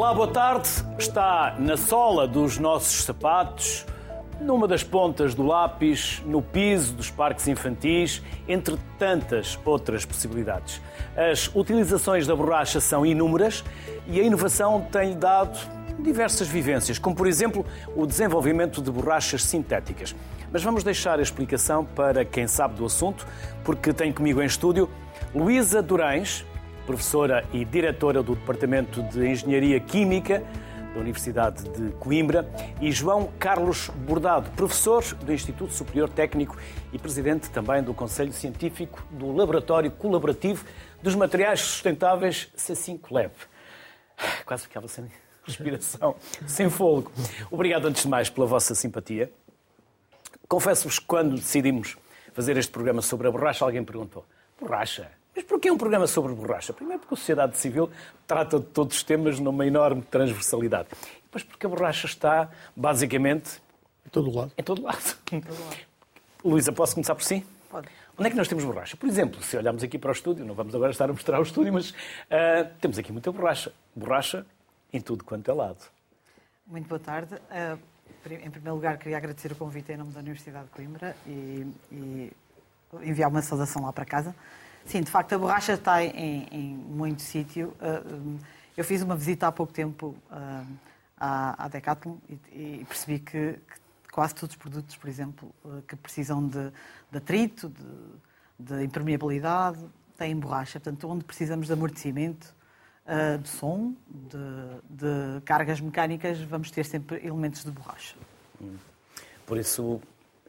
Olá, boa tarde. Está na sola dos nossos sapatos, numa das pontas do lápis, no piso dos parques infantis, entre tantas outras possibilidades. As utilizações da borracha são inúmeras e a inovação tem-lhe dado diversas vivências, como por exemplo o desenvolvimento de borrachas sintéticas. Mas vamos deixar a explicação para quem sabe do assunto, porque tenho comigo em estúdio Luísa Durães, professora e diretora do Departamento de Engenharia Química da Universidade de Coimbra, e João Carlos Bordado, professor do Instituto Superior Técnico e presidente também do Conselho Científico do Laboratório Colaborativo dos Materiais Sustentáveis C5 Lab. Quase ficava sem respiração, sem fôlego. Obrigado antes de mais pela vossa simpatia. Confesso-vos que quando decidimos fazer este programa sobre a borracha, alguém perguntou: borracha? Mas porquê um programa sobre borracha? Primeiro porque a sociedade civil trata de todos os temas numa enorme transversalidade. E depois porque a borracha está, basicamente... Em todo lado. Em todo lado. Em todo lado. Luísa, posso começar por si? Pode. Onde é que nós temos borracha? Por exemplo, se olharmos aqui para o estúdio, não vamos agora estar a mostrar o estúdio, mas uh, temos aqui muita borracha. Borracha em tudo quanto é lado. Muito boa tarde. Uh, em primeiro lugar, queria agradecer o convite em nome da Universidade de Coimbra e, e enviar uma saudação lá para casa. Sim, de facto, a borracha está em, em muito sítio. Uh, eu fiz uma visita há pouco tempo uh, à, Decathlon e, percebi que, que, quase todos os produtos, por exemplo, uh, que precisam de, de atrito, de, de, impermeabilidade, têm borracha. Portanto, onde precisamos de amortecimento, de som, de, de cargas mecânicas, vamos ter sempre elementos de borracha. Por isso,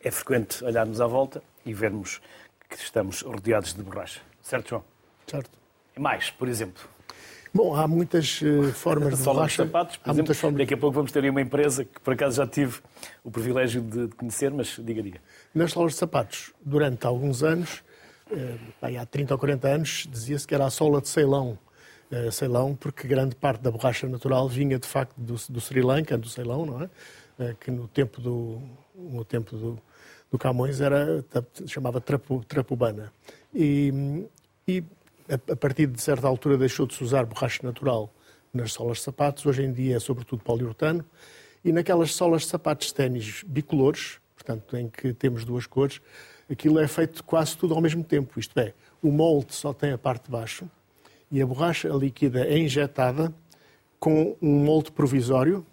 é frequente olharmos à volta e vermos que estamos rodeados de borracha. Certo, João? Certo. E mais, por exemplo? Bom, há muitas uh, formas de borracha. De sapatos, por há exemplo, muitas formas... Daqui a pouco vamos ter aí uma empresa que por acaso já tive o privilégio de conhecer, mas diga, diga. Nas solas de sapatos, durante alguns anos, uh, há 30 ou 40 anos, dizia-se que era a sola de Ceilão. Uh, Ceilão, porque grande parte da borracha natural vinha de facto do, do Sri Lanka, do Ceilão, não é? Que no tempo do, no tempo do, do Camões era, chamava trapo. E, e a, partir de certa altura deixou de se usar borracha natural nas solas de sapatos, hoje em dia é sobretudo poliuretano, e naquelas solas de sapatos de ténis bicolores, portanto em que temos duas cores, aquilo é feito quase tudo ao mesmo tempo, isto é, o molde só tem a parte de baixo e a borracha líquida é injetada com um molde provisório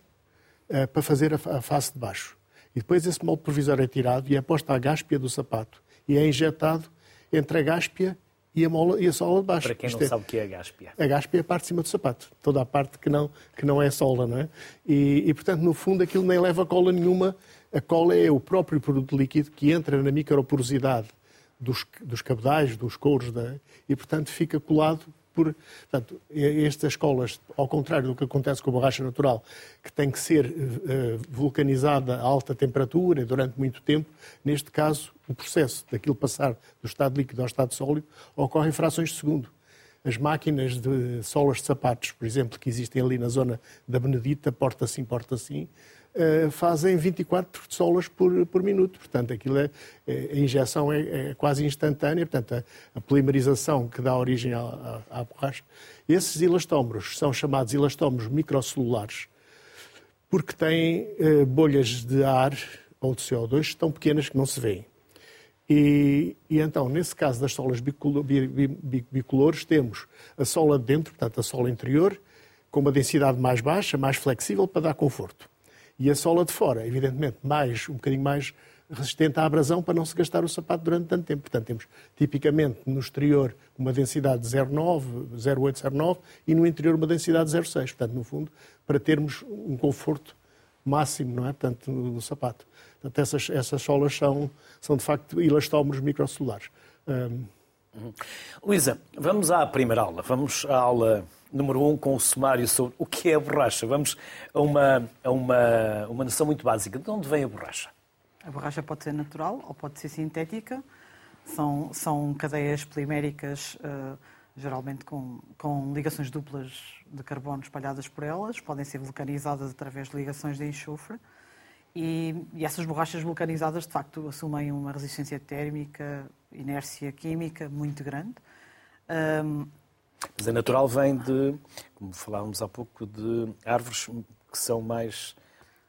uh, para fazer a face de baixo. E depois esse molde provisório é tirado e é posto à gáspia do sapato e é injetado entre a gáspia e a, mola, e a sola de baixo. Para quem não é, sabe o que é a gáspia. A gáspia é a parte de cima do sapato, toda a parte que não, que não é sola, não é? E, e, portanto, no fundo, aquilo nem leva cola nenhuma. A cola é o próprio produto líquido que entra na microporosidade dos, dos cabedais, dos couros, da, e, portanto, fica colado por. Portanto, estas escolas, ao contrário do que acontece com a borracha natural, que tem que ser uh, vulcanizada a alta temperatura durante muito tempo, neste caso, o processo daquilo passar do estado líquido ao estado sólido ocorre em frações de segundo. As máquinas de solas de sapatos, por exemplo, que existem ali na zona da Benedita, porta assim, porta assim, uh, fazem 24 solas por, por minuto. Portanto, aquilo é, é a injeção é, é, quase instantânea. Portanto, a, a, polimerização que dá origem à, à, à borracha. Esses elastómeros são chamados elastómeros microcelulares porque têm uh, bolhas de ar ou de CO2 tão pequenas que não se veem. E, e, então, nesse caso das solas bicolores, temos a sola de dentro, portanto, a sola interior, com uma densidade mais baixa, mais flexível para dar conforto. E a sola de fora, evidentemente, mais, um bocadinho mais resistente à abrasão para não se gastar o sapato durante tanto tempo. Portanto, temos tipicamente no exterior uma densidade de 0,9, 0,8, 0,9 e no interior uma densidade de 0,6. Portanto, no fundo, para termos um conforto máximo, não é? Portanto, no, sapato. Portanto, essas, essas solas são, são de facto elastómeros microcelulares. Um... Uhum. Luísa, vamos à primeira aula. Vamos à aula número um, com o sumário sobre o que é a borracha. Vamos a uma, a uma, uma noção muito básica. De onde vem a borracha? A borracha pode ser natural ou pode ser sintética. São, são cadeias poliméricas, uh, geralmente com, com ligações duplas de carbono espalhadas por elas. Podem ser vulcanizadas através de ligações de enxofre. E, e essas borrachas vulcanizadas, de facto, assumem uma resistência térmica, inércia química muito grande. Um, Mas a natural vem de, como falávamos há pouco, de árvores que são mais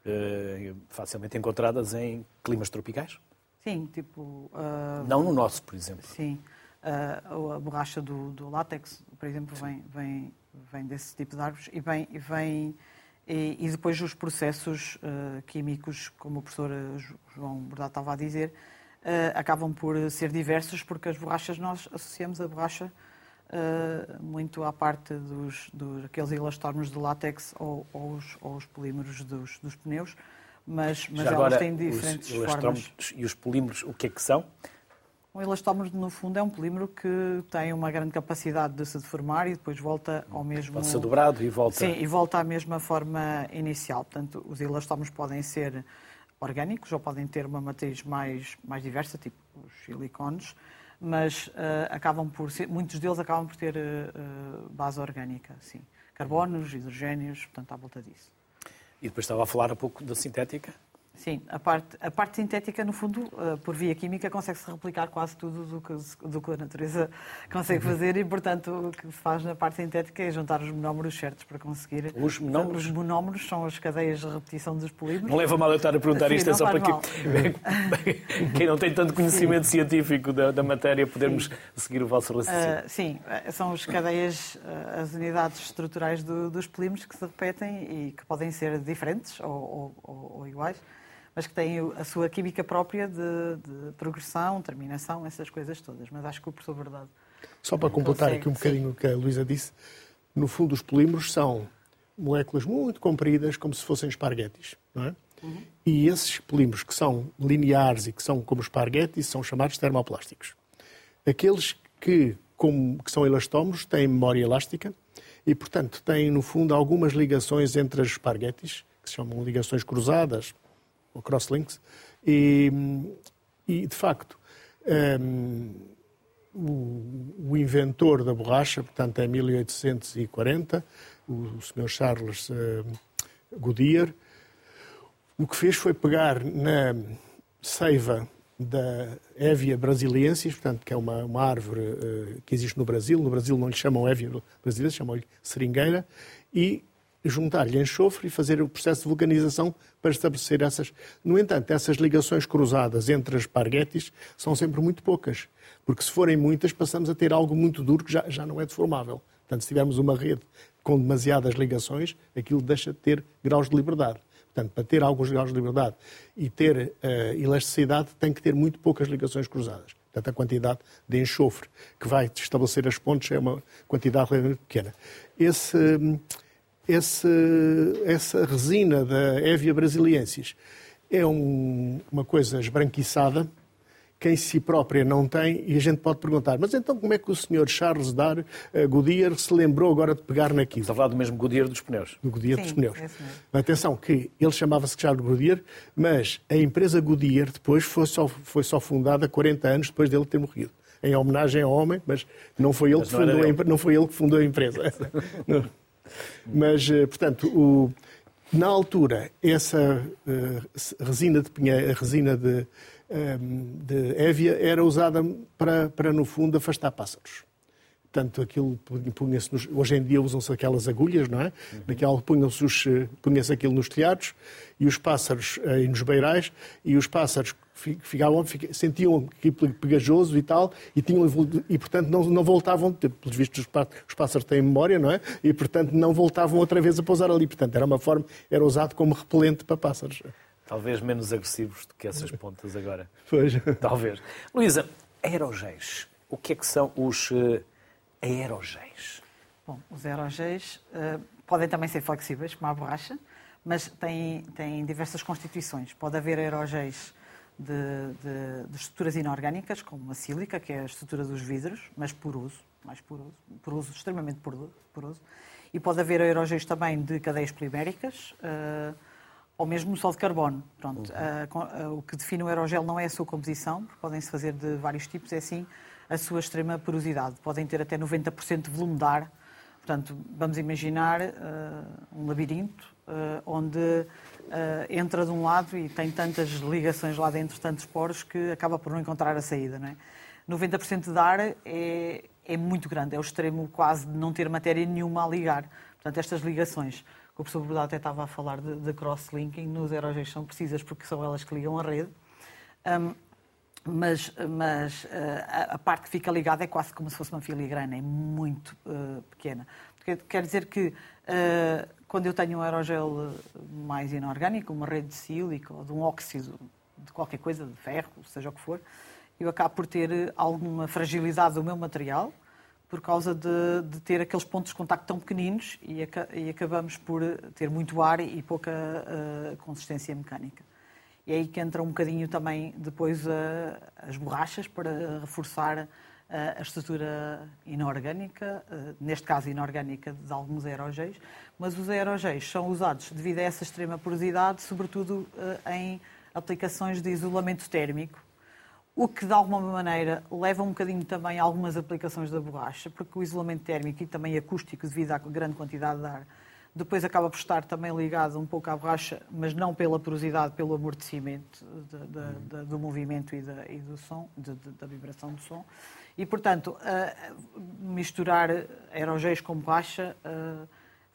uh, facilmente encontradas em climas tropicais? Sim, tipo. Uh... Não no nosso, por exemplo. Sim. Uh, a borracha do, do, látex, por exemplo, vem, vem, vem desse tipo de árvores e vem. E, vem, e, e depois os processos uh, químicos, como o professor João Bordado estava a dizer, acabam por ser diversos porque as borrachas nós associamos a borracha uh, muito à parte dos, dos aqueles elastómeros de látex ou, ou, os, ou os polímeros dos, dos pneus, mas, mas elas agora, têm diferentes os formas. E os polímeros, o que é que são? Um elastómero, no fundo, é um polímero que tem uma grande capacidade de se deformar e depois volta ao mesmo... Pode ser dobrado e volta... Sim, e volta à mesma forma inicial. Portanto, os elastómeros podem ser orgânicos ou podem ter uma matriz mais, mais diversa, tipo os silicones, mas uh, acabam por ser, muitos deles acabam por ter uh, base orgânica, sim. Carbonos, hidrogénios, portanto, à volta disso. E depois estava a falar um pouco da sintética? Sim, a parte, a parte sintética, no fundo, uh, por via química, consegue-se replicar quase tudo do que, do que a natureza consegue fazer e, portanto, o que se faz na parte sintética é juntar os monómeros certos para conseguir. Os monómeros? Os monómeros são as cadeias de repetição dos polímeros. Não leva mal eu estar a perguntar Sim, isto, é só para que quem não tem tanto conhecimento sim. científico da, da, matéria podermos sim. seguir o vosso raciocínio. Uh, sim, são as cadeias, as unidades estruturais do, dos polímeros que se repetem e que podem ser diferentes ou, ou, ou iguais mas que têm a sua química própria de, de, progressão, terminação, essas coisas todas. Mas acho que o professor Verdade. Só para completar consegue, aqui um bocadinho o que a Luísa disse, no fundo os polímeros são moléculas muito compridas, como se fossem esparguetes, não é? Uhum. E esses polímeros que são lineares e que são como esparguetes são chamados termoplásticos. Aqueles que, como, que são elastómeros têm memória elástica e, portanto, têm, no fundo, algumas ligações entre as esparguetes, que se chamam ligações cruzadas, ou crosslinks, e, e de facto um, o, o, inventor da borracha, portanto em 1840, o, o Sr. Charles uh, Goodyear, o que fez foi pegar na seiva da Évia brasiliensis, portanto, que é uma, uma árvore uh, que existe no Brasil. No Brasil não lhe chamam Évia brasileira, chamam-lhe seringueira. E juntar-lhe enxofre e fazer o processo de vulcanização para estabelecer essas. No entanto, essas ligações cruzadas entre as parguetes são sempre muito poucas, porque se forem muitas, passamos a ter algo muito duro que já, já não é deformável. Portanto, se tivermos uma rede com demasiadas ligações, aquilo deixa de ter graus de liberdade. Portanto, para ter alguns graus de liberdade e ter uh, elasticidade, tem que ter muito poucas ligações cruzadas. Portanto, a quantidade de enxofre que vai estabelecer as pontes é uma quantidade relativamente pequena. Esse. Uh, esse, essa resina da Évia brasiliensis é um, uma coisa esbranquiçada que em si própria não tem, e a gente pode perguntar, mas então como é que o senhor Charles Dar uh, Goodyear se lembrou agora de pegar naquilo? Está a falar do mesmo Goodyear dos pneus. Do Goodyear Sim, dos pneus. Atenção, que ele chamava-se Charles Goodyear, mas a empresa Goodyear depois foi só, foi só fundada 40 anos depois dele ter morrido. Em homenagem ao homem, mas não foi ele, que, fundou a, não foi ele que fundou a empresa. Mas, eh, portanto, o, na altura, essa uh, resina de pinheiro, a resina de, um, ehm, de évia era usada para, para, no fundo, afastar pássaros. Portanto, aquilo punha-se nos... Hoje em dia usam-se aquelas agulhas, não é? Uhum. Naquela punha-se eh, punha aquilo nos telhados e os pássaros aí nos beirais e os pássaros ficavam, sentiam aquilo pegajoso e tal, e, tinham, e portanto não, não voltavam, pelos vistos os pássaros têm memória, não é? E portanto não voltavam outra vez a pousar ali. Portanto era uma forma, era usado como repelente para pássaros. Talvez menos agressivos do que essas pontas agora. Pois. Talvez. Luísa, aerogéis. O que é que são os uh, aerogéis? Bom, os aerogéis uh, podem também ser flexíveis, como a borracha, mas têm, têm diversas constituições. Pode haver aerogéis de, de, de, estruturas inorgânicas, como a sílica, que é a estrutura dos vidros, mas por uso, mais por uso, por uso extremamente por, por uso. E pode haver aerogéis também de cadeias poliméricas, uh, ou mesmo só de carbono. Pronto, uh, uh, o que define o aerogel não é a sua composição, porque podem-se fazer de vários tipos, é sim a sua extrema porosidade. Podem ter até 90% de volume de ar. Portanto, vamos imaginar um labirinto onde uh, entra de um lado e tem tantas ligações lá dentro, tantos poros, que acaba por não encontrar a saída. Não é? 90% de ar é, é muito grande, é o extremo quase de não ter matéria nenhuma a ligar. Portanto, estas ligações, que o professor Bordado até estava a falar de, de cross-linking, nos aerogéis são precisas porque são elas que ligam a rede. Um, mas, mas uh, a, parte que fica ligada é quase como se fosse uma filigrana, é muito uh, pequena. Quer dizer que uh, quando eu tenho um aerogel mais inorgânico, uma rede de sílica ou de um óxido de qualquer coisa, de ferro, seja o que for, eu acabo por ter alguma fragilidade do meu material por causa de, de ter aqueles pontos de contacto tão pequeninos e, e, acabamos por ter muito ar e pouca uh, consistência mecânica. E é aí que entra um bocadinho também depois uh, as borrachas para reforçar uh, a estrutura inorgânica, neste caso inorgânica de alguns aerogéis, mas os aerogéis são usados devido a essa extrema porosidade, sobretudo em aplicações de isolamento térmico, o que de alguma maneira leva um bocadinho também a algumas aplicações da borracha, porque o isolamento térmico e também acústico, devido à grande quantidade de ar, depois acaba por estar também ligado um pouco à borracha, mas não pela porosidade, pelo amortecimento de, de, de, do movimento e, e do som, da vibração do som. E, portanto, uh, misturar aerogéis com borracha uh,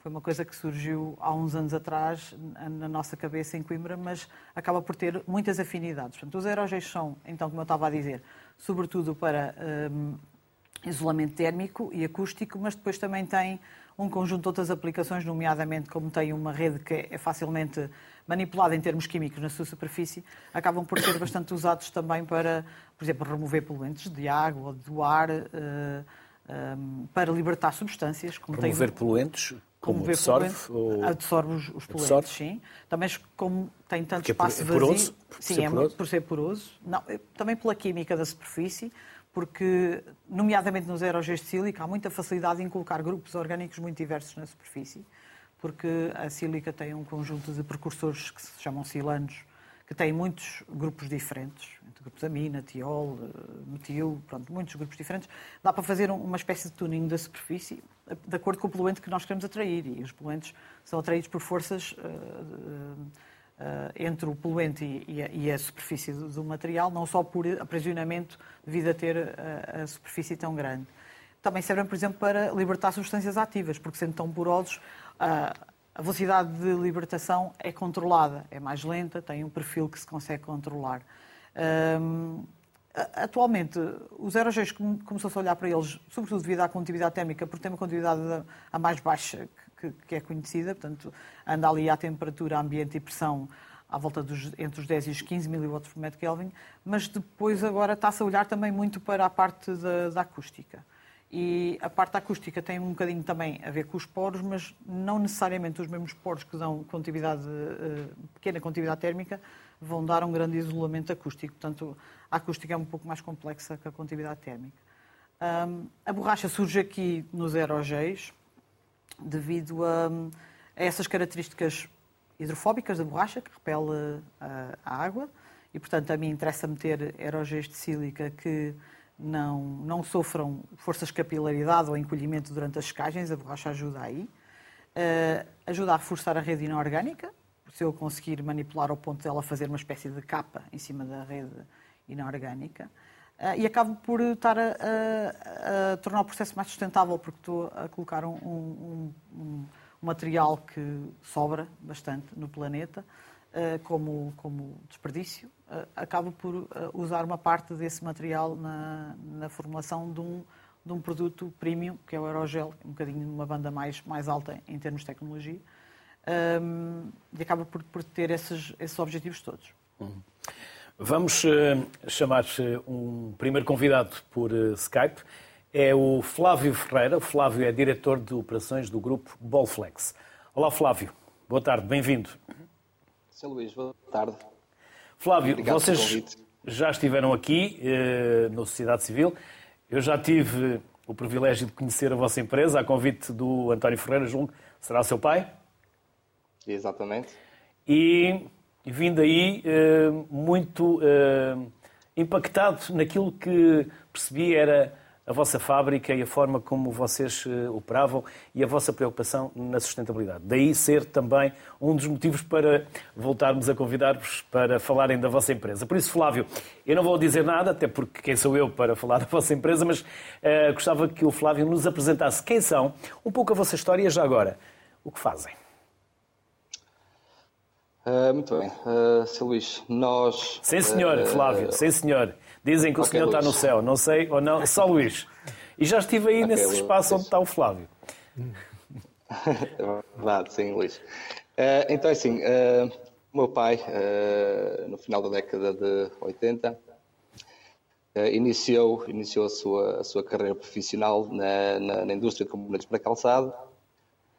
foi uma coisa que surgiu há uns anos atrás na nossa cabeça em Coimbra, mas acaba por ter muitas afinidades. Portanto, os aerogéis são, então, como eu estava a dizer, sobretudo para um, isolamento térmico e acústico, mas depois também tem um conjunto de outras aplicações, nomeadamente como tem uma rede que é facilmente manipulada em termos químicos na sua superfície, acabam por ser bastante usados também para, por exemplo, remover poluentes de água ou do ar, uh, um, para libertar substâncias. Como remover tem... poluentes? Como absorve? Ou... Absorve os, os poluentes, absorve? sim. Também como tem tanto Porque espaço é vazio... Poroso? Por sim, ser é poroso? por ser poroso. Não, é também pela química da superfície, porque, nomeadamente nos aerogéis de sílica, há muita facilidade em colocar grupos orgânicos muito diversos na superfície, porque a sílica tem um conjunto de precursores que se chamam silanos, que têm muitos grupos diferentes, grupos amina, tiol, eh, metil, pronto, muitos grupos diferentes. Dá para fazer uma espécie de tuning da superfície de acordo com o poluente que nós queremos atrair. E os poluentes são atraídos por forças uh, uh, entre o poluente e, a, e a superfície do, do, material, não só por aprisionamento devido a ter a, a, superfície tão grande. Também servem, por exemplo, para libertar substâncias ativas, porque sendo tão porosos, uh, a velocidade de libertação é controlada, é mais lenta, tem um perfil que se consegue controlar. Um, Atualmente, os aerogéis começou-se a olhar para eles, sobretudo devido à condutividade térmica, porque tem uma condutividade a mais baixa que, que, é conhecida, portanto, anda ali à temperatura, ambiente e pressão à volta dos, entre os 10 e os 15 mW por metro Kelvin, mas depois agora está-se a olhar também muito para a parte da, da acústica. E a parte acústica tem um bocadinho também a ver com os poros, mas não necessariamente os mesmos poros que dão condutividade, eh, pequena condutividade térmica vão dar um grande isolamento acústico. Portanto, a acústica é um pouco mais complexa que a condutividade térmica. A borracha surge aqui nos aerogéis devido a, a, essas características hidrofóbicas da borracha, que repele a, a água, e, portanto, a mim interessa-me ter aerogéis de sílica que não, não sofram forças de capilaridade ou encolhimento durante as secagens, a borracha ajuda aí. Uh, ajuda a reforçar a rede inorgânica, se eu conseguir manipular ao ponto dela fazer uma espécie de capa em cima da rede inorgânica. Uh, e acabo por estar a, a, a, tornar o processo mais sustentável, porque estou a colocar um, um, um, material que sobra bastante no planeta, uh, como, como desperdício, uh, acabo por usar uma parte desse material na, na formulação de um, de um produto premium, que é o aerogel, um bocadinho uma banda mais, mais alta em termos de tecnologia, um, e acaba por, por ter esses, esses objetivos todos. Uhum. Vamos chamar um primeiro convidado por Skype. É o Flávio Ferreira. O Flávio é diretor de operações do grupo Bolflex. Olá, Flávio. Boa tarde, bem-vindo. Sr. Luís, boa tarde. Flávio, Obrigado vocês já estiveram aqui eh, na Sociedade Civil. Eu já tive o privilégio de conhecer a vossa empresa, a convite do António Ferreira, julgo será seu pai. Exatamente. E, e vim daí eh, muito eh, impactado naquilo que percebi era a vossa fábrica e a forma como vocês eh, operavam e a vossa preocupação na sustentabilidade. Daí ser também um dos motivos para voltarmos a convidar-vos para falarem da vossa empresa. Por isso, Flávio, eu não vou dizer nada, até porque quem sou eu para falar da vossa empresa, mas uh, gostava que o Flávio nos apresentasse quem são, um pouco a vossa história já agora. O que fazem? Uh, muito bem. Uh, Sr. Luís, nós. Sim, senhor, uh, Flávio, sim, senhor. Dizem que o okay, senhor Luís. está no céu, não sei ou não, só Luís. E já estive aí okay, nesse espaço onde está o Flávio. É verdade, sim, Luís. então, assim, o meu pai, no final da década de 80, iniciou, iniciou a, sua, a sua carreira profissional na, na, na indústria de componentes para calçado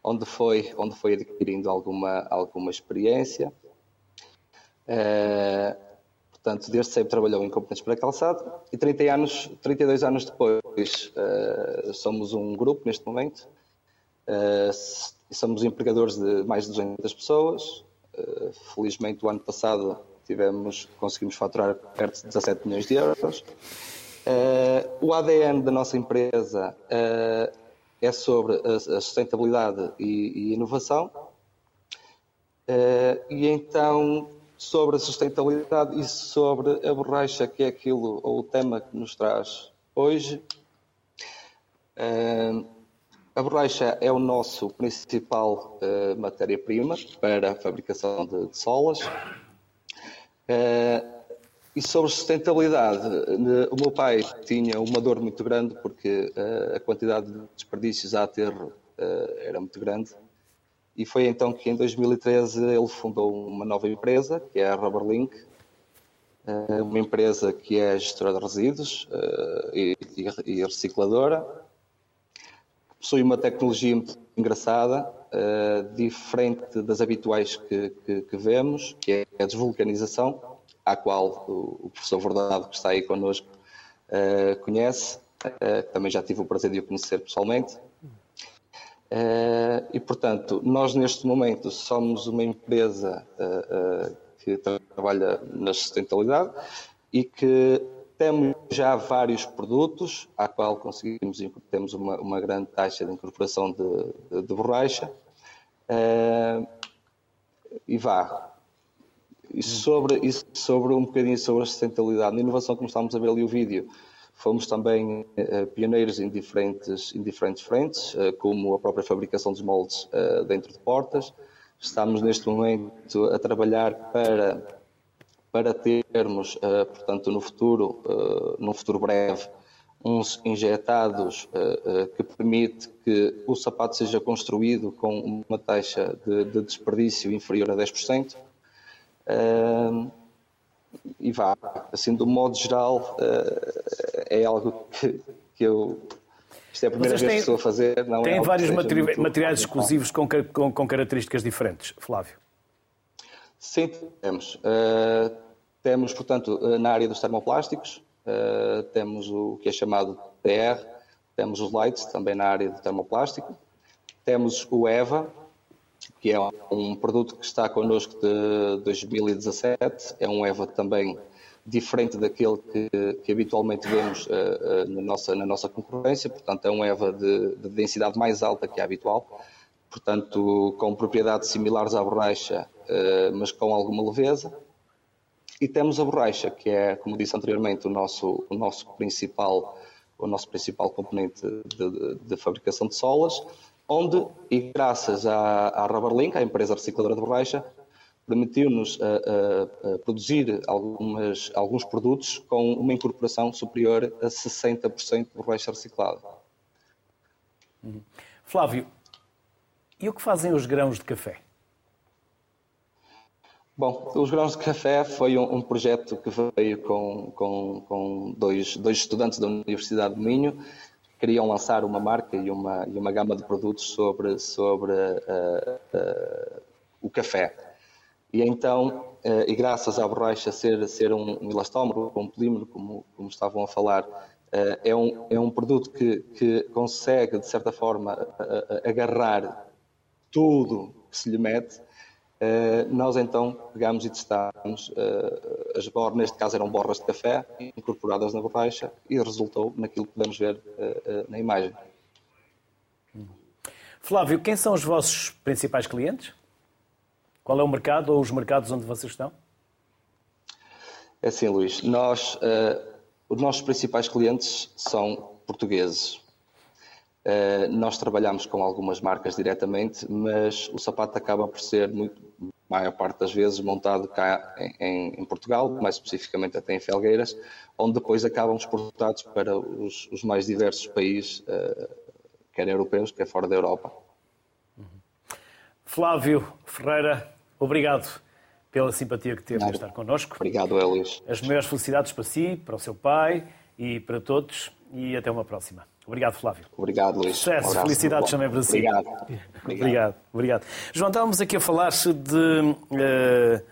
onde foi, onde foi adquirindo alguma, alguma experiência. Uh, portanto, desde sempre trabalhou em componentes para calçado e 30 anos, 32 anos depois uh, somos um grupo neste momento. Uh, somos empregadores de mais de 200 pessoas. felizmente, o ano passado tivemos, conseguimos faturar perto de 17 milhões de euros. o ADN da nossa empresa é sobre a, sustentabilidade e, e inovação. Uh, e então, sobre a sustentabilidade e sobre a borracha, que é aquilo, ou o tema que nos traz hoje. Uh, a borracha é o nosso principal uh, matéria-prima para a fabricação de, de solas. Uh, e sobre sustentabilidade, o meu pai tinha uma dor muito grande porque uh, a quantidade de desperdícios a aterro uh, era muito grande. E foi então que em 2013 ele fundou uma nova empresa, que é a Rubberlink, uh, uma empresa que é gestora de resíduos e, recicladora. Possui uma tecnologia muito engraçada, diferente das habituais que, que, que vemos, que é a desvulcanização à qual o, professor Verdade, que está aí connosco, uh, conhece, uh, também já tive o prazer de o conhecer pessoalmente. Uh, e, portanto, nós neste momento somos uma empresa que trabalha na sustentabilidade e que temos já vários produtos, à qual conseguimos, temos uma, uma grande taxa de incorporação de, de, de borracha. e vá, e sobre, e sobre um bocadinho sobre a sustentabilidade. Na inovação, como estamos a ver ali o vídeo, fomos também uh, pioneiros em diferentes, em diferentes frentes, uh, como a própria fabricação dos moldes uh, dentro de portas. Estamos neste momento a trabalhar para, para termos, portanto, no futuro, num futuro breve, uns injetados que permite que o sapato seja construído com uma taxa de, de desperdício inferior a 10%. Uh, e vá, assim, do modo geral, uh, é algo que, que, eu. Isto é a primeira Vocês vez têm, que estou a fazer. Não tem é vários materiais, materiais exclusivos com, com, com, características diferentes, Flávio? Sim, temos. Uh, temos, portanto, na área dos termoplásticos, temos o que é chamado TR, temos os lights também na área do termoplástico, temos o EVA, que é um produto que está connosco de 2017. É um EVA também diferente daquele que, que habitualmente vemos uh, uh, na, nossa, na nossa concorrência, portanto, é um EVA de, de, densidade mais alta que a habitual, portanto, com propriedades similares à borracha, uh, mas com alguma leveza. E temos a borracha, que é, como disse anteriormente, o nosso, o nosso, principal, o nosso principal componente de, de, de fabricação de solas onde, e graças à, à Rubberlink, à empresa recicladora de borracha, permitiu-nos uh, uh, produzir algumas, alguns produtos com uma incorporação superior a 60% de borracha reciclada. Uhum. Flávio, e o que fazem os grãos de café? Bom, os grãos de café foi um, um projeto que veio com, com, com dois, dois estudantes da Universidade de Minho queriam lançar uma marca e uma, e uma gama de produtos sobre, sobre uh, uh, o café. E então, uh, e graças à borracha ser, ser um, um elastómero, um polímero, como, como estavam a falar, é, um, é um produto que, que consegue, de certa forma, agarrar tudo que se lhe mete nós então pegámos e testámos, uh, as borras, neste caso eram borras de café, incorporadas na borracha, e resultou naquilo que podemos ver uh, na imagem. Flávio, quem são os vossos principais clientes? Qual é o mercado ou os mercados onde vocês estão? É assim, Luís, nós, os nossos principais clientes são portugueses. Uh, nós trabalhamos com algumas marcas diretamente, mas o sapato acaba por ser, muito, maior parte das vezes, montado cá em, em, Portugal, mais especificamente até em Felgueiras, onde depois acabam exportados para os, os mais diversos países, uh, quer europeus, quer fora da Europa. Flávio Ferreira, obrigado pela simpatia que teve de estar connosco. Obrigado, Elis. As maiores felicidades para si, para o seu pai e para todos e até uma próxima. Obrigado, Flávio. Obrigado, Luís. Sucesso, um felicidades também para si. Obrigado. Obrigado. Obrigado. João, estávamos aqui a falar-se de uh,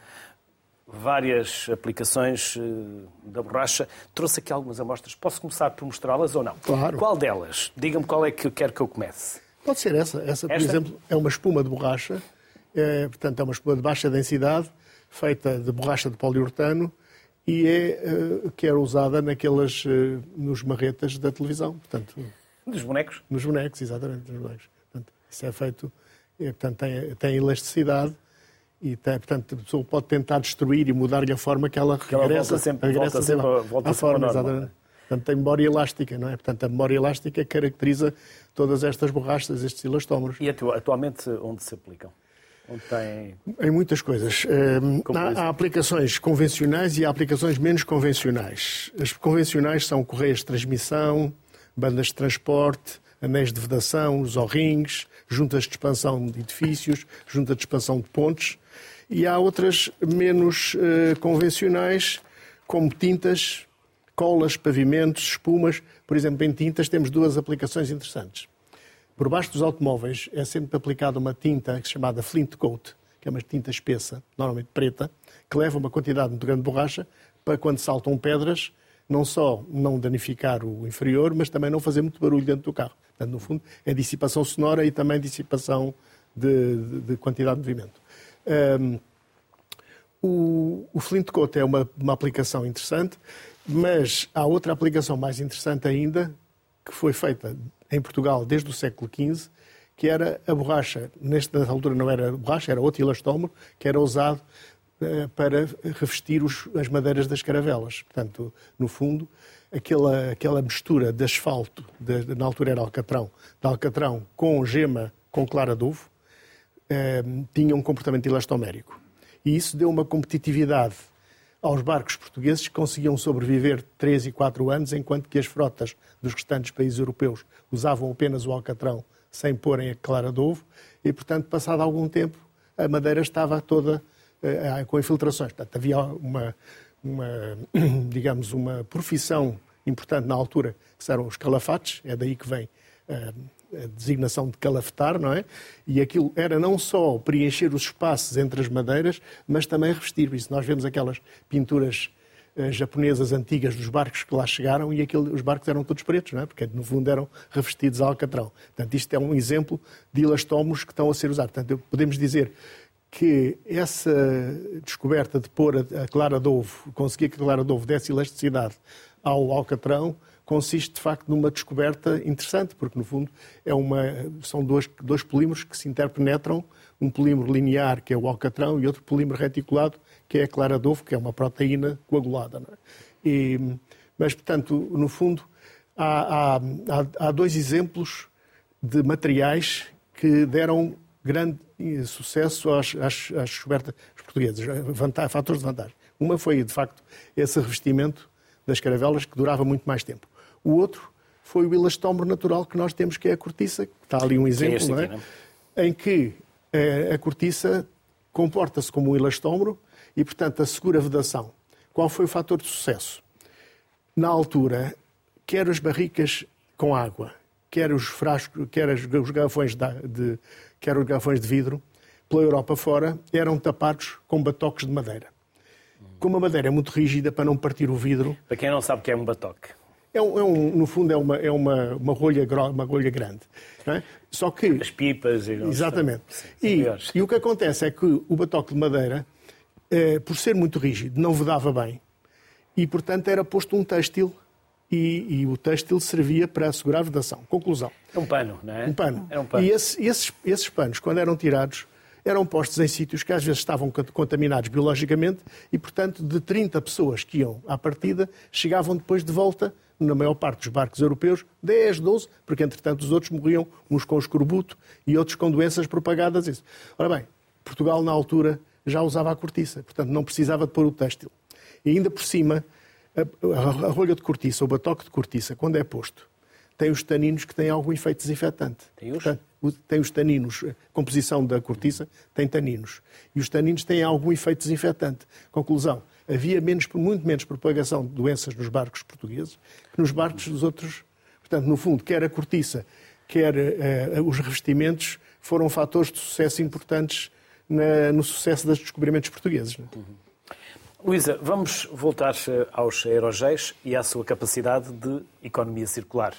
várias aplicações uh, da borracha. Trouxe aqui algumas amostras. Posso começar por mostrá-las ou não? Claro. Qual delas? Diga-me qual é que quer que eu comece. Pode ser essa. Essa, por Esta? exemplo, é uma espuma de borracha. É, portanto, é uma espuma de baixa densidade, feita de borracha de poliuretano e é, uh, que era usada naquelas, uh, nos marretas da televisão. Portanto, dos bonecos? Nos bonecos, exatamente, nos bonecos. Portanto, isso é feito, é, portanto, tem, tem elasticidade e tem, portanto, a pessoa pode tentar destruir e mudar-lhe a forma que ela regressa, ela volta sempre, regressa volta sempre, sempre, volta à forma, exatamente. Portanto, tem memória elástica, não é? Portanto, a memória elástica caracteriza todas estas borrachas, estes elastómeros. E atualmente onde se aplicam? Tem... Em muitas coisas. Hum, há, há, aplicações convencionais e há aplicações menos convencionais. As convencionais são correias de transmissão, bandas de transporte, anéis de vedação, os orrings, juntas de expansão de edifícios, junta de expansão de pontes. E há outras menos uh, convencionais, como tintas, colas, pavimentos, espumas. Por exemplo, em tintas temos duas aplicações interessantes. Por baixo dos automóveis é sempre aplicada uma tinta chamada Flint Coat, que é uma tinta espessa, normalmente preta, que leva uma quantidade muito grande de borracha para quando saltam pedras, não só não danificar o inferior, mas também não fazer muito barulho dentro do carro. Portanto, no fundo, é dissipação sonora e também dissipação de, de, de quantidade de movimento. Um, o, o Flint Coat é uma, uma aplicação interessante, mas há outra aplicação mais interessante ainda, que foi feita em Portugal desde o século XV, que era a borracha, nesta altura não era borracha, era outro elastómero, que era usado uh, para revestir os, as madeiras das caravelas. Portanto, no fundo, aquela, aquela mistura de asfalto, de, na altura era alcatrão, de alcatrão com gema com clara de ovo, uh, tinha um comportamento elastomérico. E isso deu uma competitividade aos barcos portugueses que conseguiam sobreviver 3 e 4 anos, enquanto que as frotas dos restantes países europeus usavam apenas o alcatrão sem porem a clara de ovo e, portanto, passado algum tempo, a madeira estava toda uh, com infiltrações. Portanto, havia uma, uma, digamos, uma profissão importante na altura, que eram os calafates, é daí que vem uh, a designação de calafetar, não é? E aquilo era não só preencher os espaços entre as madeiras, mas também revestir. Isso nós vemos aquelas pinturas uh, japonesas antigas dos barcos que lá chegaram e aquele, os barcos eram todos pretos, não é? Porque no fundo eram revestidos a alcatrão. Portanto, isto é um exemplo de elastomos que estão a ser usados. Portanto, podemos dizer que essa descoberta de pôr a clara de ovo, conseguir que a clara de ovo desse elasticidade ao alcatrão, consiste de facto numa descoberta interessante, porque no fundo é uma, são dois, dois polímeros que se interpenetram, um polímero linear, que é o alcatrão, e outro polímero reticulado, que é a clara de ovo, que é uma proteína coagulada. É? E, mas, portanto, no fundo, há, há, há, dois exemplos de materiais que deram grande sucesso às, às, às descobertas portuguesas, fatores de vantagem. Uma foi, de facto, esse revestimento das caravelas que durava muito mais tempo. O outro foi o elastómero natural que nós temos, que é a cortiça, que está ali um exemplo, é não é? Em que eh, a cortiça comporta-se como um elastómero e, portanto, assegura a vedação. Qual foi o fator de sucesso? Na altura, quer as barricas com água, quer os frascos, quer os garrafões de, de, quer os garrafões de vidro, pela Europa fora, eram tapados com batoques de madeira. Como a madeira muito rígida para não partir o vidro. Para quem não sabe o que é um batoque. É, um, é um, no fundo, é uma, é uma, uma, rolha, uma rolha grande. Não é? Só que... As pipas e... Exatamente. E, e, o que acontece é que o batoque de madeira, eh, por ser muito rígido, não vedava bem. E, portanto, era posto um têxtil e, e, o têxtil servia para assegurar a vedação. Conclusão. É um pano, não é? Um pano. É um pano. E esse, esses, esses panos, quando eram tirados, eram postos em sítios que às vezes estavam contaminados biologicamente e, portanto, de 30 pessoas que iam à partida, chegavam depois de volta, na maior parte dos barcos europeus, 10, 12, porque entretanto os outros morriam, uns com escorbuto e outros com doenças propagadas. Isso. Ora bem, Portugal na altura já usava a cortiça, portanto não precisava de pôr o têxtil. E ainda por cima, a, rolha de cortiça, o batoque de cortiça, quando é posto, tem os taninos que têm algum efeito desinfetante. Tem os? Portanto, tem os taninos, a composição da cortiça tem taninos. E os taninos têm algum efeito desinfetante. Conclusão, havia menos, muito menos propagação de doenças nos barcos portugueses que nos barcos dos outros. Portanto, no fundo, quer a cortiça, quer uh, os revestimentos foram fatores de sucesso importantes na, no sucesso dos descobrimentos portugueses. Uhum. Luísa, vamos voltar eh, aos aerogéis e à sua capacidade de economia circular.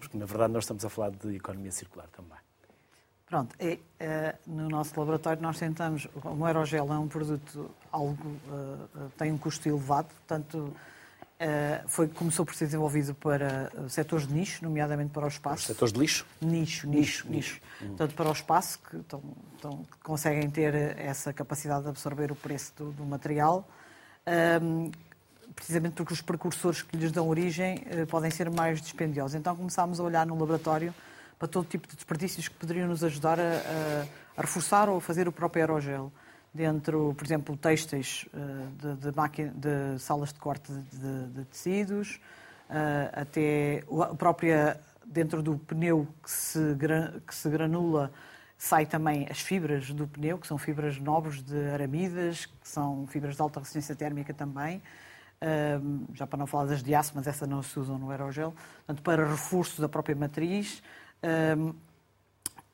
Porque, na verdade, nós estamos a falar de economia circular também. Pronto, é, é, no nosso laboratório nós tentamos, o aerogel é um produto algo, uh, tem um custo elevado, portanto, uh, foi, começou por ser desenvolvido para setores de nicho, nomeadamente para o espaço. Os setores de lixo? Nicho, nicho, nicho. nicho. Hum. Portanto, para o espaço, que, tão, tão, que, conseguem ter essa capacidade de absorver o preço do, do material, um, precisamente porque os precursores que lhes dão origem uh, podem ser mais dispendiosos. Então começámos a olhar no laboratório para todo tipo de desperdícios que poderiam nos ajudar a, a, a reforçar ou a fazer o próprio aerogel. Dentro, por exemplo, têxteis de, de, máquina, de salas de corte de, de tecidos, até a própria, dentro do pneu que se, que se granula, sai também as fibras do pneu, que são fibras nobres de aramidas, que são fibras de alta resistência térmica também. já para não falar das diácemas, essa não se usam no aerogel. Portanto, para reforço da própria matriz,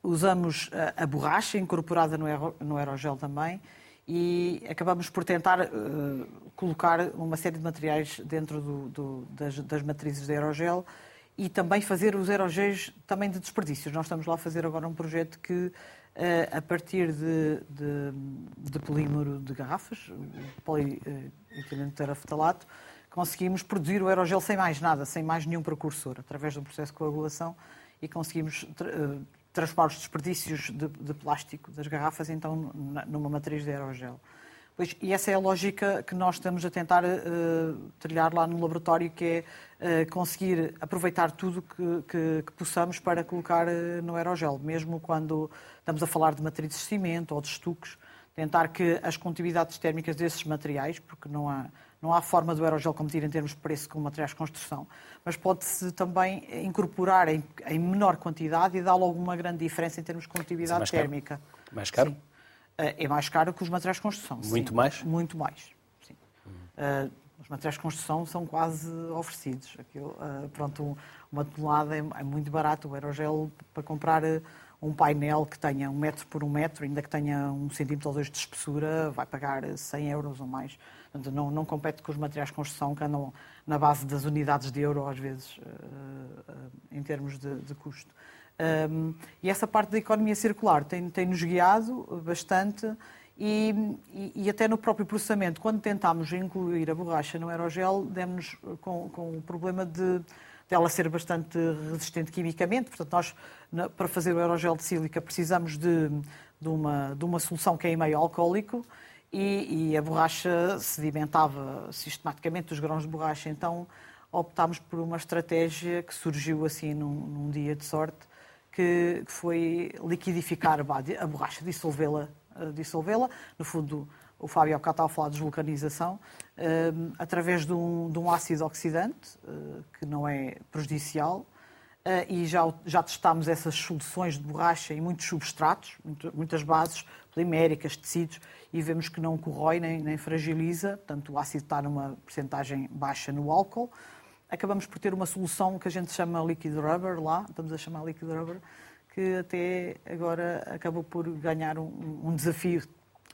usamos a, a, borracha incorporada no, aero, no aerogel também e acabamos por tentar uh, colocar uma série de materiais dentro do, do, das, das, matrizes de aerogel e também fazer os aerogéis também de desperdícios. Nós estamos lá a fazer agora um projeto que, uh, a partir de, de, de, polímero de garrafas, polietileno terafetalato, conseguimos produzir o aerogel sem mais nada, sem mais nenhum precursor, através de um processo de coagulação e conseguimos eh, transformar os desperdícios de, de, plástico das garrafas então numa matriz de aerogel. Pois, e essa é a lógica que nós estamos a tentar uh, trilhar lá no laboratório, que é uh, conseguir aproveitar tudo que, que, que possamos para colocar uh, no aerogel, mesmo quando estamos a falar de matrizes de cimento ou de estuques, tentar que as condutividades térmicas desses materiais, porque não há, não há forma do aerogel competir em termos de preço com materiais de construção, mas pode-se também incorporar em, em, menor quantidade e dar logo uma grande diferença em termos de condutividade mais térmica. Caro? Mais caro? Sim. Eh, é mais caro que os materiais de construção. Muito sim. mais? Muito mais. Sim. Uhum. os materiais de construção são quase oferecidos. Aquilo, uh, pronto, uma tonelada é, é, muito barato. O aerogel, para comprar um painel que tenha um metro por um metro, ainda que tenha um centímetro ou dois de espessura, vai pagar 100 euros ou mais. Não, não compete com os materiais de construção que andam na base das unidades de euro, às vezes, uh, uh, em termos de, de custo. Um, e essa parte da economia circular tem-nos tem guiado bastante e, e, e, até no próprio processamento, quando tentámos incluir a borracha no aerogel, demos com, com o problema de dela ser bastante resistente quimicamente. Portanto, nós, para fazer o aerogel de sílica, precisamos de, de, uma, de uma solução que é em meio alcoólico e, e, a borracha sedimentava sistematicamente os grãos de borracha. Então optámos por uma estratégia que surgiu assim num, num dia de sorte, que foi liquidificar a borracha, dissolvê-la. Eh, dissolvê-la. No fundo, o Fábio cá estava a falar de desvulcanização, eh, através de um, de um, ácido oxidante, eh, que não é prejudicial, e já, já testámos essas soluções de borracha em muitos substratos, muitas bases poliméricas, tecidos, e vemos que não corrói nem, nem fragiliza, portanto o ácido está numa porcentagem baixa no álcool. Acabamos por ter uma solução que a gente chama liquid rubber lá, estamos a chamar liquid rubber, que até agora acabou por ganhar um, um desafio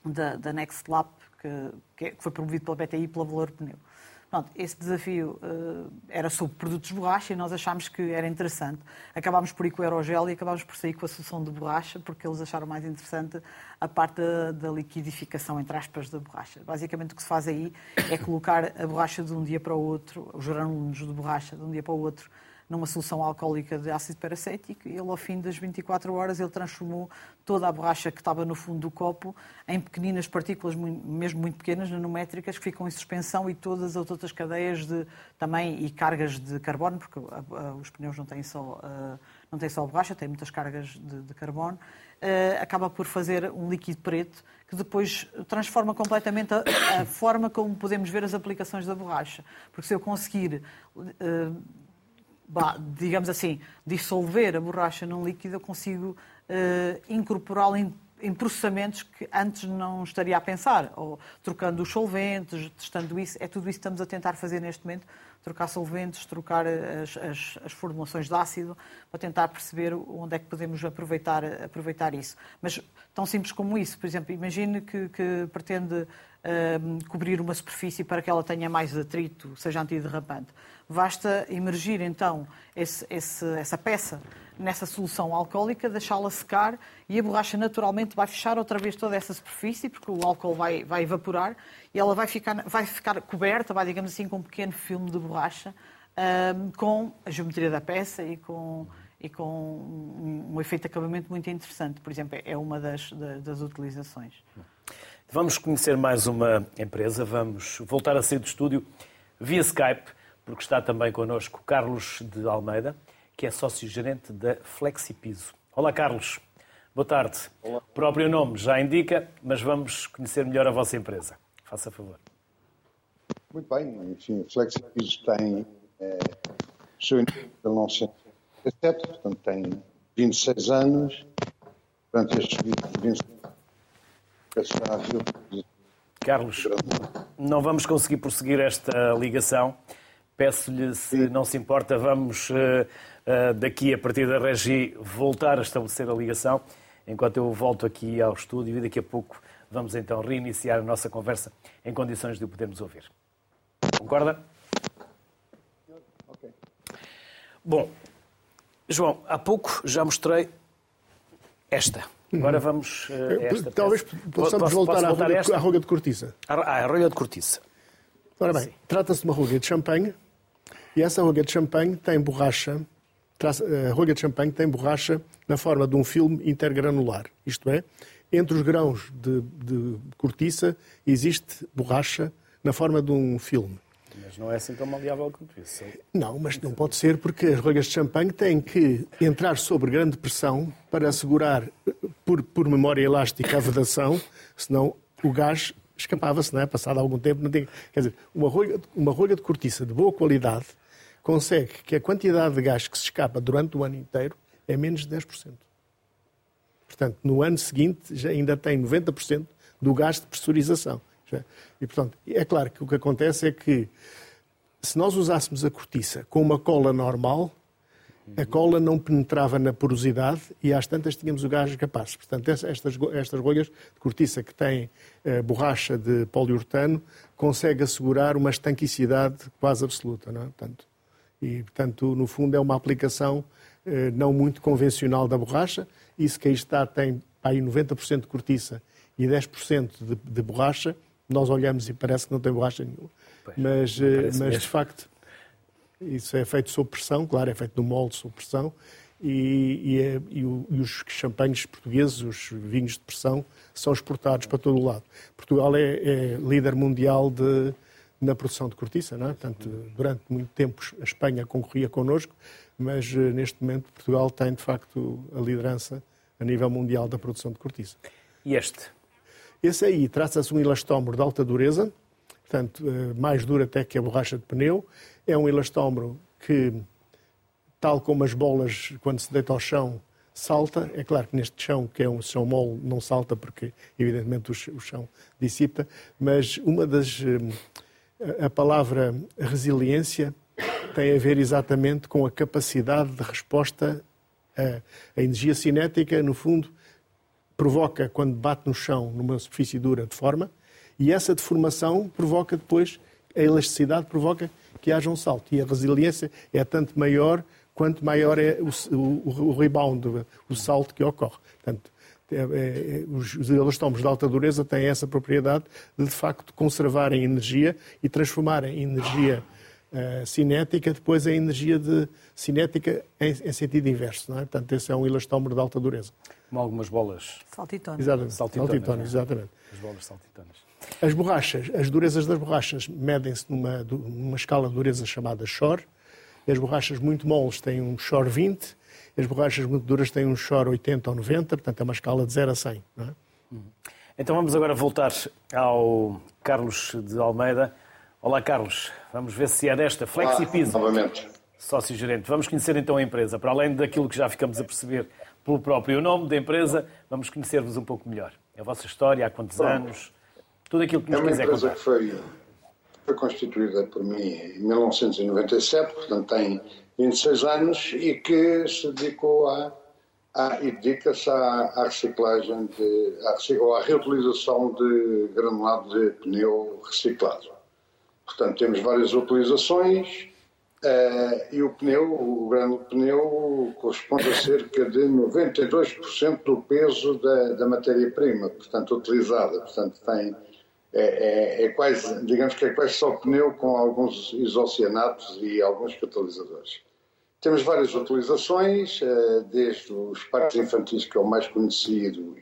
da, da Next Lab, que, que, foi promovido pela BTI pela Valor Pneu. Pronto, esse desafio uh, era sobre produtos de borracha e nós achámos que era interessante. Acabámos por ir com o aerogel e acabámos por sair com a solução de borracha, porque eles acharam mais interessante a parte da, da liquidificação, entre aspas, da borracha. Basicamente o que se faz aí é colocar a borracha de um dia para o outro, os granulos de borracha de um dia para o outro, numa solução alcoólica de ácido peracético e ele, ao fim das 24 horas, ele transformou toda a borracha que estava no fundo do copo em pequeninas partículas, mesmo muito pequenas, nanométricas, que ficam em suspensão e todas as outras cadeias de, também e cargas de carbono, porque os pneus não têm só, não têm só borracha, têm muitas cargas de, de carbono, acaba por fazer um líquido preto que depois transforma completamente a, a, forma como podemos ver as aplicações da borracha. Porque se eu conseguir digamos assim, dissolver a borracha num líquido, eu consigo uh, incorporá-la em, em, processamentos que antes não estaria a pensar, ou trocando os solventes, testando isso, é tudo isso que estamos a tentar fazer neste momento, trocar solventes, trocar as, as, as, formulações de ácido, para tentar perceber onde é que podemos aproveitar, aproveitar isso. Mas tão simples como isso, por exemplo, imagine que, que pretende cobrir uma superfície para que ela tenha mais atrito, seja antiderrapante. Basta emergir então esse, esse, essa peça nessa solução alcoólica, deixá-la secar e a borracha naturalmente vai fechar outra vez toda essa superfície, porque o álcool vai, vai evaporar e ela vai ficar, vai ficar coberta, vai, digamos assim, com um pequeno filme de borracha, um, com a geometria da peça e com, e com um, um, efeito de acabamento muito interessante. Por exemplo, é uma das, das, das utilizações. Vamos conhecer mais uma empresa, vamos voltar a sair do estúdio via Skype porque está também connosco Carlos de Almeida, que é sócio-gerente da Flexipiso. Olá, Carlos. Boa tarde. Olá. O próprio nome já indica, mas vamos conhecer melhor a vossa empresa. Faça favor. Muito bem. Enfim, a Flexipiso tem é, seu início em 1977, portanto tem 26 anos. Durante estes 26 anos, Carlos, não vamos conseguir prosseguir esta ligação Peço-lhe, se não se importa, vamos uh, uh, daqui, a partir da Regi, voltar a estabelecer a ligação, enquanto eu volto aqui ao estúdio e daqui a pouco vamos então reiniciar a nossa conversa em condições de o podermos ouvir. Concorda? Bom, João, há pouco já mostrei esta. Agora uhum. vamos uh. Talvez possamos voltar posso à, rolha, à rolha de cortiça. Ah, a rolha de cortiça. Ora bem, trata-se de uma rolha de champanhe e essa rolha de champanhe tem borracha, a rolha de champanhe tem borracha na forma de um filme intergranular. Isto é, entre os grãos de, de cortiça existe borracha na forma de um filme. Mas não é assim tão maleável quanto isso. Não, mas não pode ser porque as rolhas de champanhe têm que entrar sob grande pressão para assegurar, por, por memória elástica, a vedação, senão o gás escapava-se, não é? Passado algum tempo, não tem... Quer dizer, uma rolha, uma rolha de cortiça de boa qualidade consegue que a quantidade de gás que se escapa durante o ano inteiro é menos de 10%. Portanto, no ano seguinte já ainda tem 90% do gás de pressurização. E, portanto, é claro que o que acontece é que se nós usássemos a cortiça com uma cola normal, a cola não penetrava na porosidade e às tantas tínhamos o gás capaz. Portanto, estas, estas rolhas de cortiça que têm eh, borracha de poliuretano consegue assegurar uma estanquicidade quase absoluta. Não é? portanto, e, portanto, no fundo, é uma aplicação eh, não muito convencional da borracha. Isso que aí está tem aí 90% de cortiça e 10% de, de borracha. Nós olhamos e parece que não tem borracha nenhuma. Pois, mas, eh, mas de facto, isso é feito sob pressão, claro, é feito no molde sob pressão. E, e, é, e, o, e, os champanhes portugueses, os vinhos de pressão, são exportados para todo o lado. Portugal é, é líder mundial de, na produção de cortiça. Não é? Portanto, durante muito tempo a Espanha concorria connosco, mas eh, neste momento Portugal tem, de facto, a liderança a nível mundial da produção de cortiça. E este? Esse aí trata-se de um elastómero de alta dureza, portanto, eh, mais duro até que a borracha de pneu. É um elastómero que, tal como as bolas, quando se deita ao chão, salta. É claro que neste chão, que é um chão mole, não salta porque, evidentemente, o chão dissipa, mas uma das eh, a palavra resiliência tem a ver exatamente com a capacidade de resposta a energia cinética, no fundo, provoca quando bate no chão, numa superfície dura, deforma, e essa deformação provoca depois a elasticidade provoca que haja um salto. E a resiliência é tanto maior quanto maior é o, o, o rebound, o salto que ocorre. Portanto, é, é, é os, os elastomos de alta dureza têm essa propriedade de, de facto, conservarem energia e transformarem energia uh, cinética depois em energia de, cinética em, em sentido inverso. Não é? Portanto, esse é um elastómero de alta dureza. Como algumas bolas. Saltitonas. Exatamente. Saltitonas, saltitonas exatamente. As bolas saltitonas. As borrachas, as durezas das borrachas medem-se numa, numa escala de dureza chamada Shore. As borrachas muito moles têm um Shore 20, as borrachas muito duras têm um Shore 80 ou 90, portanto é uma escala de 0 a 100. É? Então vamos agora voltar ao Carlos de Almeida. Olá, Carlos. Vamos ver se é desta FlexiPiso. Novamente. Sócio-gerente. Vamos conhecer então a empresa. Para além daquilo que já ficamos a perceber pelo próprio nome da empresa, vamos conhecer-vos um pouco melhor. A vossa história, há quantos Pronto. anos, tudo aquilo que nos quiser contar. É uma empresa que foi, foi constituída por mim em 1997, portanto tem 26 anos e que se dedicou a, a e dedica-se à, à, reciclagem de, à, ou à reutilização de granulado de pneu reciclado. Portanto, temos várias utilizações uh, e o pneu, o granulado de pneu, corresponde a cerca de 92% do peso da, da matéria-prima, portanto, utilizada. Portanto, tem é, é, é, quase, digamos que é quase só pneu com alguns isocianatos e alguns catalisadores. Temos várias utilizações, eh, desde os parques infantis, que é o mais conhecido,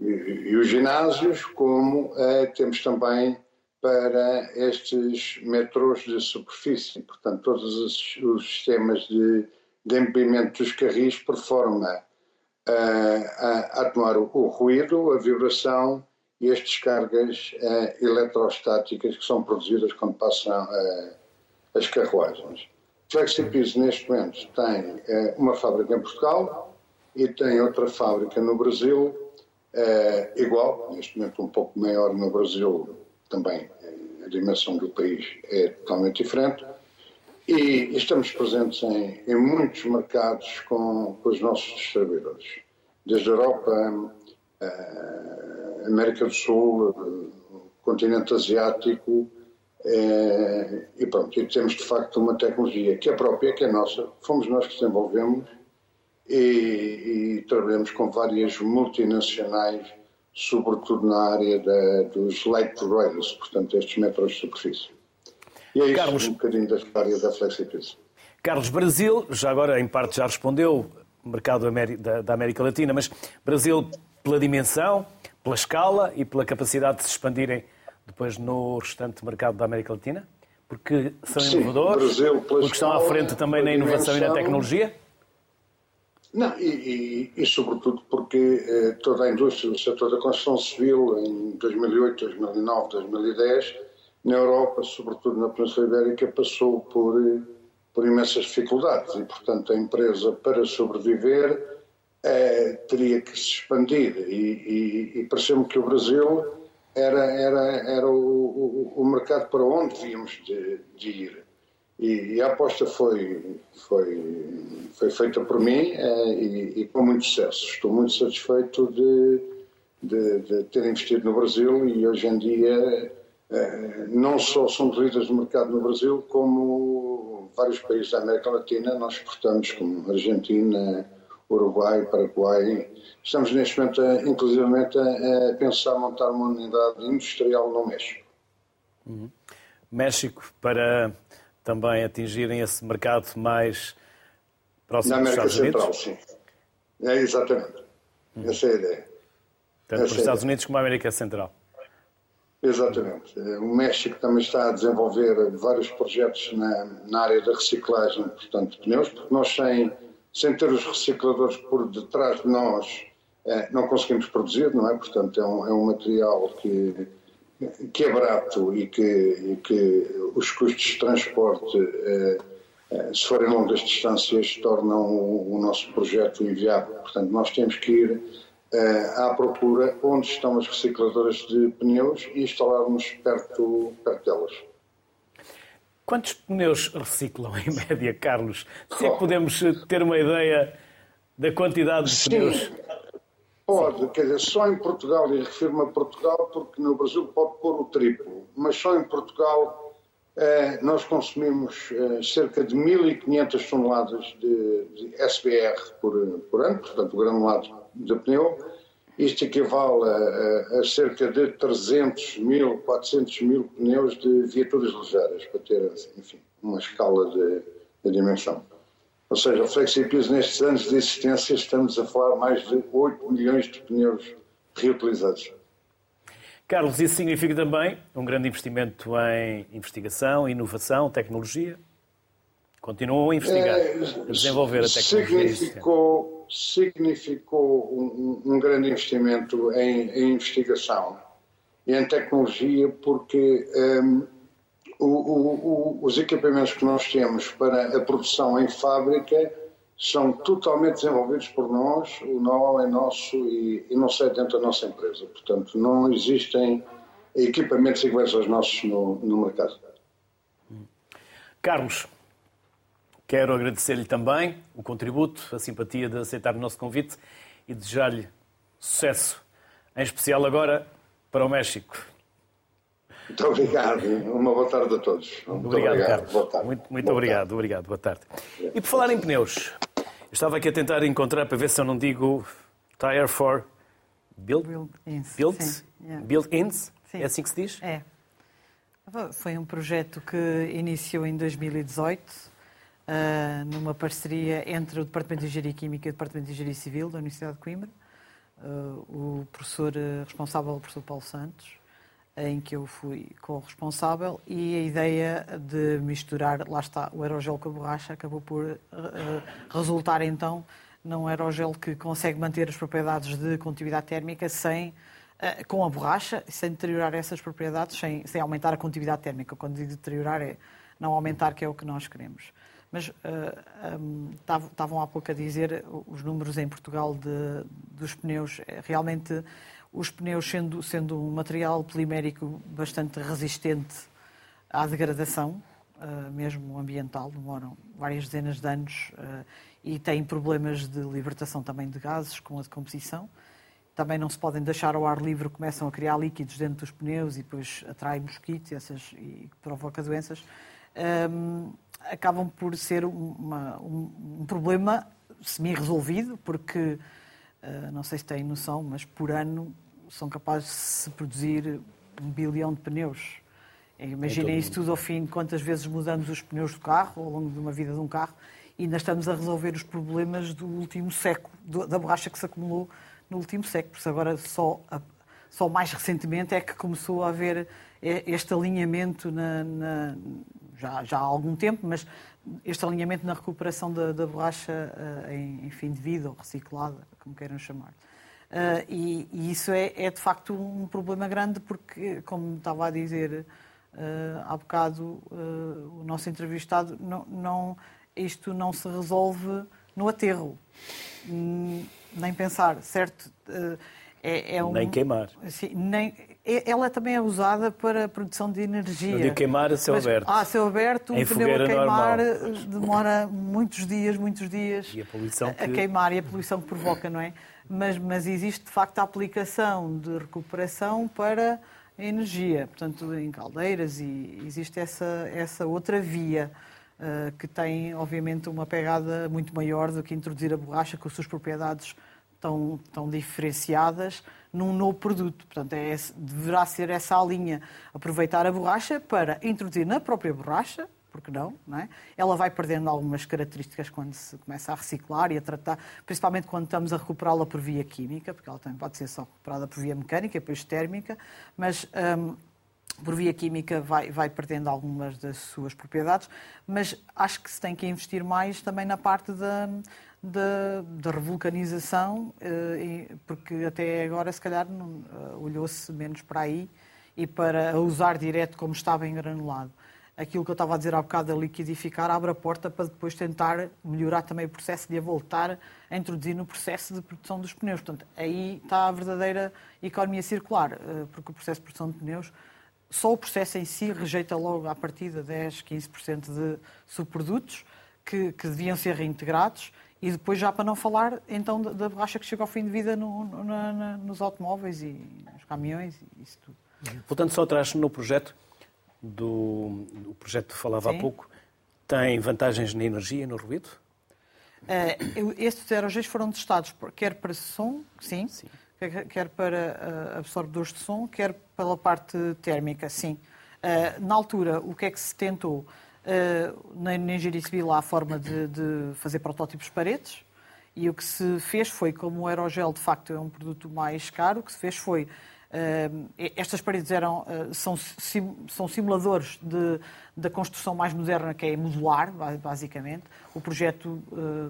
e, e, e os ginásios, como uh, temos também para estes metrôs de superfície, portanto, todos os, os sistemas de, de dos carris, por forma a, a, o, o ruído, a vibração e as descargas uh, eletrostáticas que são produzidas quando passam uh, as carruagens. FlexiPiso, neste momento, tem uh, uma fábrica em Portugal e tem outra fábrica no Brasil, igual, neste momento um pouco maior no Brasil, também a dimensão do país é totalmente diferente. E estamos presentes em, em muitos mercados com, com, os nossos distribuidores, desde a Europa, América do Sul, continente asiático, é, e pronto, e temos de facto uma tecnologia que é própria, que é nossa, fomos nós que desenvolvemos e, e trabalhamos com várias multinacionais, sobretudo na área da, dos light rails, portanto, estes metros de superfície. E é Carlos, isso um bocadinho da história da Flexipiz. Carlos, Brasil, já agora em parte já respondeu, mercado da América Latina, mas Brasil pela dimensão, pela escala e pela capacidade de se expandirem depois no restante mercado da América Latina? Porque são Sim, inovadores? Brasil, porque estão à frente também na inovação e na tecnologia? Não, e, e, e sobretudo porque eh, toda a indústria do setor da construção civil em 2008, 2009, 2010, na Europa, sobretudo na Península Ibérica, passou por, eh, por imensas dificuldades e, portanto, a empresa, para sobreviver, é, teria que se expandir e, e, e pareceu-me que o Brasil era, era, era o, o, o mercado para onde devíamos de, de ir. E, e, a aposta foi, foi, foi feita por mim é, e, e, com muito sucesso. Estou muito satisfeito de, de, de, ter investido no Brasil e hoje em dia é, não só somos líderes no mercado no Brasil, como vários países da América Latina, nós exportamos como Argentina, Uruguai, Paraguai. Estamos neste momento, inclusivamente, a, pensar montar uma unidade industrial no México. Uhum. México, para também atingirem esse mercado mais próximo dos Estados Central, Unidos? sim. É, exatamente. Uhum. Essa é a ideia. Tanto para os Estados Unidos como a América Central. Exatamente. O México também está a desenvolver vários projetos na, na área da reciclagem, portanto, de pneus, porque nós sem sem ter os recicladores por detrás de nós, eh, não conseguimos produzir, não é? Portanto, é um, é um material que, que é barato e que, e que os custos de transporte, eh, eh, se forem longas distâncias, tornam o, o, nosso projeto inviável. Portanto, nós temos que ir à procura onde estão as recicladoras de pneus e instalarmos perto, perto delas. Quantos pneus reciclam em média, Carlos? Se é que podemos ter uma ideia da quantidade de Sim. pneus. Pode, quer dizer, só em Portugal, e refiro-me a Portugal porque no Brasil pode pôr o triplo, mas só em Portugal eh, nós consumimos eh, cerca de 1.500 toneladas de, de SBR por, por, ano, portanto, o granulado de pneu. Isto equivale a, a, a, cerca de 300 mil, 400 mil pneus de viaturas ligeiras, para ter, enfim, uma escala de, de dimensão. Ou seja, o FlexiPiso, nestes anos de existência, estamos a falar mais de 8 milhões de pneus reutilizados. Carlos, isso significa também um grande investimento em investigação, inovação, tecnologia? Continuam a investigar, é, a desenvolver a tecnologia. Significou, significou um, um, grande investimento em, em, investigação e em tecnologia, porque um, o, o, os equipamentos que nós temos para a produção em fábrica são totalmente desenvolvidos por nós, o know-how é nosso e, e não sai dentro da nossa empresa. Portanto, não existem equipamentos iguais aos nossos no, no mercado. Carlos, quero agradecer-lhe também o contributo, a simpatia de aceitar o nosso convite e desejar-lhe sucesso, em especial agora para o México. Muito obrigado. Uma boa tarde a todos. Muito obrigado, obrigado. Carlos. Boa tarde. Muito, muito boa obrigado. Tarde. Obrigado. Boa tarde. E por falar em pneus, eu estava aqui a tentar encontrar para ver se eu não digo Tire for Build? Build-ins. Build, yeah. Build-ins? É assim que se diz? É. Foi um projeto que iniciou em 2018, uh, numa parceria entre o Departamento de Engenharia Química e o Departamento de Engenharia Civil da Universidade de Coimbra. Uh, o professor uh, responsável, o professor Paulo Santos, em que eu fui co-responsável e a ideia de misturar, lá está, o aerogel com a borracha acabou por uh, resultar então num aerogel que consegue manter as propriedades de condutividade térmica sem, uh, com a borracha, sem deteriorar essas propriedades, sem, sem aumentar a condutividade térmica. Quando digo deteriorar é não aumentar, que é o que nós queremos. Mas uh, um, estavam há pouco a dizer os números em Portugal de, dos pneus. Realmente os pneus sendo, sendo um material polimérico bastante resistente à degradação, uh, mesmo ambiental, demoram várias dezenas de anos uh, e têm problemas de libertação também de gases com a decomposição. Também não se podem deixar ao ar livre, começam a criar líquidos dentro dos pneus e depois atraem mosquitos essas, e provoca doenças. Um, acabam por ser uma, um, um problema semi-resolvido, porque, não sei se têm noção, mas por ano são capazes de se produzir um bilhão de pneus. Imaginem isso tudo ao fim, quantas vezes mudamos os pneus do carro ao longo de uma vida de um carro e ainda estamos a resolver os problemas do último século, da borracha que se acumulou no último século. Porque agora só, só mais recentemente é que começou a haver este alinhamento na, na, já, já há algum tempo, mas este alinhamento na recuperação da, da borracha eh, em, em fim de vida ou reciclada, como queiram chamar. Uh, e, e, isso é, é, de facto um problema grande porque, como estava a dizer uh, há bocado uh, o nosso entrevistado, não, não, isto não se resolve no aterro. Hum, nem pensar, certo? É, é um, nem queimar. Sim, nem, ela também é usada para a produção de energia. De queimar a céu aberto. Ah, a céu aberto, um pneu a queimar normal. demora muitos dias, muitos dias e a, poluição que... a queimar e a poluição que provoca, não é? mas, mas existe de facto a aplicação de recuperação para a energia, portanto, em caldeiras, e existe essa, essa outra via. Uh, que tem, obviamente, uma pegada muito maior do que introduzir a borracha, com as suas propriedades tão, tão diferenciadas, num novo produto. Portanto, é, deverá ser essa a linha. Aproveitar a borracha para introduzir na própria borracha porque não, não é? Ela vai perdendo algumas características quando se começa a reciclar e a tratar, principalmente quando estamos a recuperá-la por via química, porque ela também pode ser só recuperada por via mecânica e depois térmica, mas um, por via química vai, vai perdendo algumas das suas propriedades, mas acho que se tem que investir mais também na parte da, da, da revulcanização, eh, porque até agora, se calhar, eh, olhou-se menos para aí e para usar direto como estava engranulado aquilo que eu estava a dizer há bocado, a liquidificar, abre a porta para depois tentar melhorar também o processo de a voltar a introduzir no processo de produção dos pneus. Portanto, aí está a verdadeira economia circular, eh, porque o processo de produção de pneus, só o processo em si rejeita logo à partida 10, 15% de subprodutos que, que deviam ser reintegrados E depois, já para não falar, então, da borracha que chega ao fim de vida no, no, na, nos automóveis e nos caminhões e isso tudo. Voltando só atrás no projeto, do, do projeto que falava Sim. há pouco, tem vantagens na energia e no ruído? Uh, estes aerogéis foram testados quer para som, sim, sim. Quer, para uh, absorvedores de som, quer pela parte térmica, sim. Uh, na altura, o que é que se tentou? Uh, na, na engenharia civil há a forma de, de fazer protótipos paredes, e o que se fez foi, como o aerogel de facto é um produto mais caro, o que se fez foi estas paredes eram, são, são simuladores de, da construção mais moderna, que é modular, basicamente. O projeto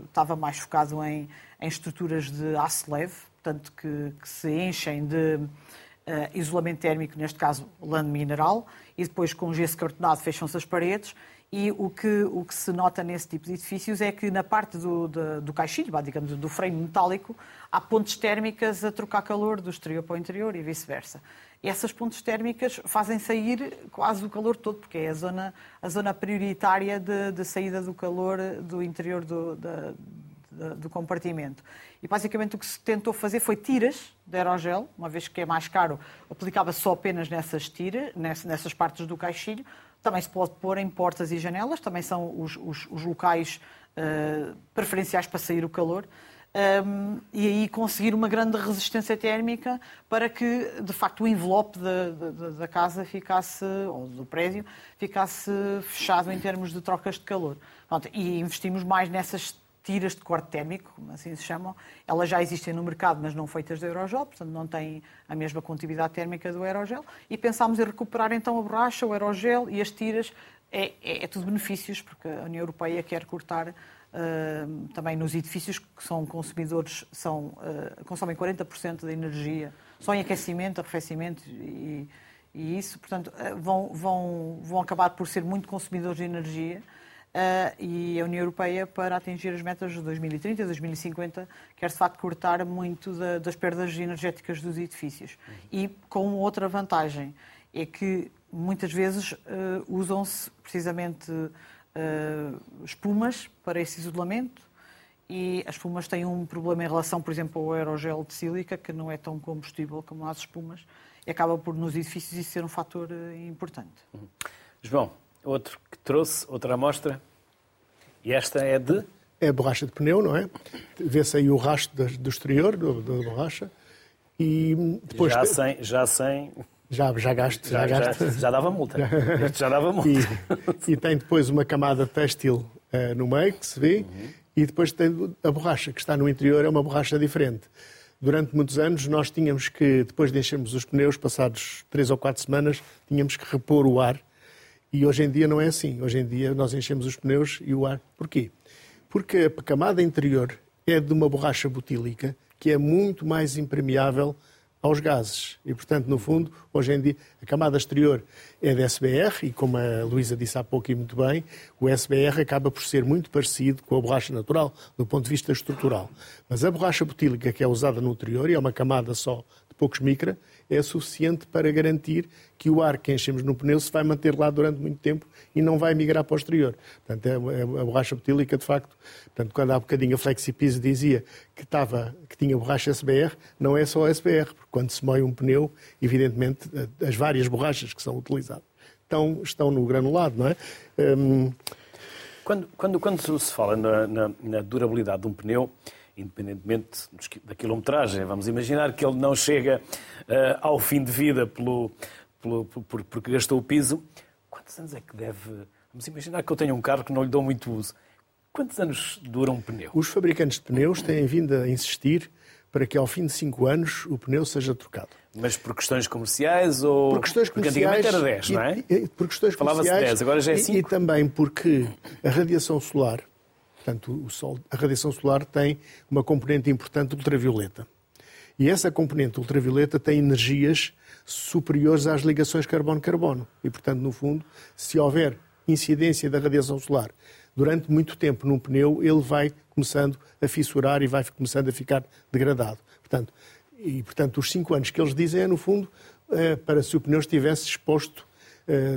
estava mais focado em, em estruturas de aço leve, portanto, que, que se enchem de isolamento térmico, neste caso lã mineral, e depois com gesso cartonado fecham-se as paredes e o que, o que se nota nesse tipo de edifícios é que na parte do, do, do caixilho, digamos, do freio metálico, há pontes térmicas a trocar calor do exterior para o interior e vice-versa. Essas pontes térmicas fazem sair quase o calor todo, porque é a zona, a zona prioritária de, de saída do calor do interior do, da, do compartimento. E basicamente o que se tentou fazer foi tiras de aerogel, uma vez que é mais caro, aplicava só apenas nessas tiras, nessas partes do caixilho, também se pode pôr em portas e janelas, também são os, os, os locais uh, preferenciais para sair o calor. Um, e aí conseguir uma grande resistência térmica para que, de facto, o envelope da, da, da, casa ficasse, ou do prédio, ficasse fechado em termos de trocas de calor. Pronto, e investimos mais nessas tiras de corte térmico, como assim se chamam. Elas já existem no mercado, mas não feitas de aerogel, portanto não têm a mesma condutividade térmica do aerogel. E pensámos em recuperar então a borracha, o aerogel e as tiras. É, é, é tudo benefícios, porque a União Europeia quer cortar uh, também nos edifícios que são consumidores, são, uh, consomem 40% da energia, só em aquecimento, arrefecimento e, e isso. Portanto, uh, vão, vão, vão acabar por ser muito consumidores de energia e a União Europeia, para atingir as metas de 2030 e 2050, quer de facto cortar muito da, das perdas energéticas dos edifícios. E com outra vantagem, é que muitas vezes uh, usam-se precisamente uh, espumas para esse isolamento e as espumas têm um problema em relação, por exemplo, ao aerogel de sílica, que não é tão combustível como as espumas, e acaba por nos edifícios isso ser um fator importante. Uhum. João, outro que trouxe, outra amostra. E esta é de? É borracha de pneu, não é? Vê-se aí o rastro do exterior da borracha. E depois já sem, já sem já, já gasto. Já, já, gasto. já, já dava multa. Este já dava multa. E, e, tem depois uma camada têxtil uh, no meio, que se vê, uhum. e depois tem a borracha, que está no interior, é uma borracha diferente. Durante muitos anos nós tínhamos que, depois de enchermos os pneus, passados três ou quatro semanas, tínhamos que repor o ar e hoje em dia não é assim. Hoje em dia nós enchemos os pneus e o ar. Porquê? Porque a camada interior é de uma borracha butílica que é muito mais impermeável aos gases. E, portanto, no fundo, hoje em dia, a camada exterior é de SBR, e como a Luísa disse há pouco e muito bem, o SBR acaba por ser muito parecido com a borracha natural, do ponto de vista estrutural. Mas a borracha butílica que é usada no interior, e é uma camada só poucos micra, é suficiente para garantir que o ar que enchemos no pneu se vai manter lá durante muito tempo e não vai migrar para o exterior. Portanto, é, é a borracha butílica, de facto, portanto, quando há bocadinho a Flexipise dizia que, estava, que tinha borracha SBR, não é só SBR, porque quando se moe um pneu, evidentemente, as várias borrachas que são utilizadas estão, estão no granulado, não é? Hum... Quando, quando, quando se fala na, na, na durabilidade de um pneu, independentemente da quilometragem. Vamos imaginar que ele não chega uh, ao fim de vida pelo, pelo, por, porque gastou o piso. Quantos anos é que deve. Vamos imaginar que eu tenho um carro que não lhe dou muito uso. Quantos anos dura um pneu? Os fabricantes de pneus têm vindo a insistir para que ao fim de 5 anos o pneu seja trocado. Mas por questões comerciais ou. Por questões comerciais. Porque antigamente era 10, não é? Por questões Falava-se comerciais. 10, agora já é 5. E, e também porque a radiação solar Portanto, o sol, a radiação solar tem uma componente importante ultravioleta. E essa componente ultravioleta tem energias superiores às ligações carbono-carbono. E, portanto, no fundo, se houver incidência da radiação solar durante muito tempo num pneu, ele vai começando a fissurar e vai começando a ficar degradado. Portanto, e, portanto, os cinco anos que eles dizem é, no fundo, é, para se o pneu estivesse exposto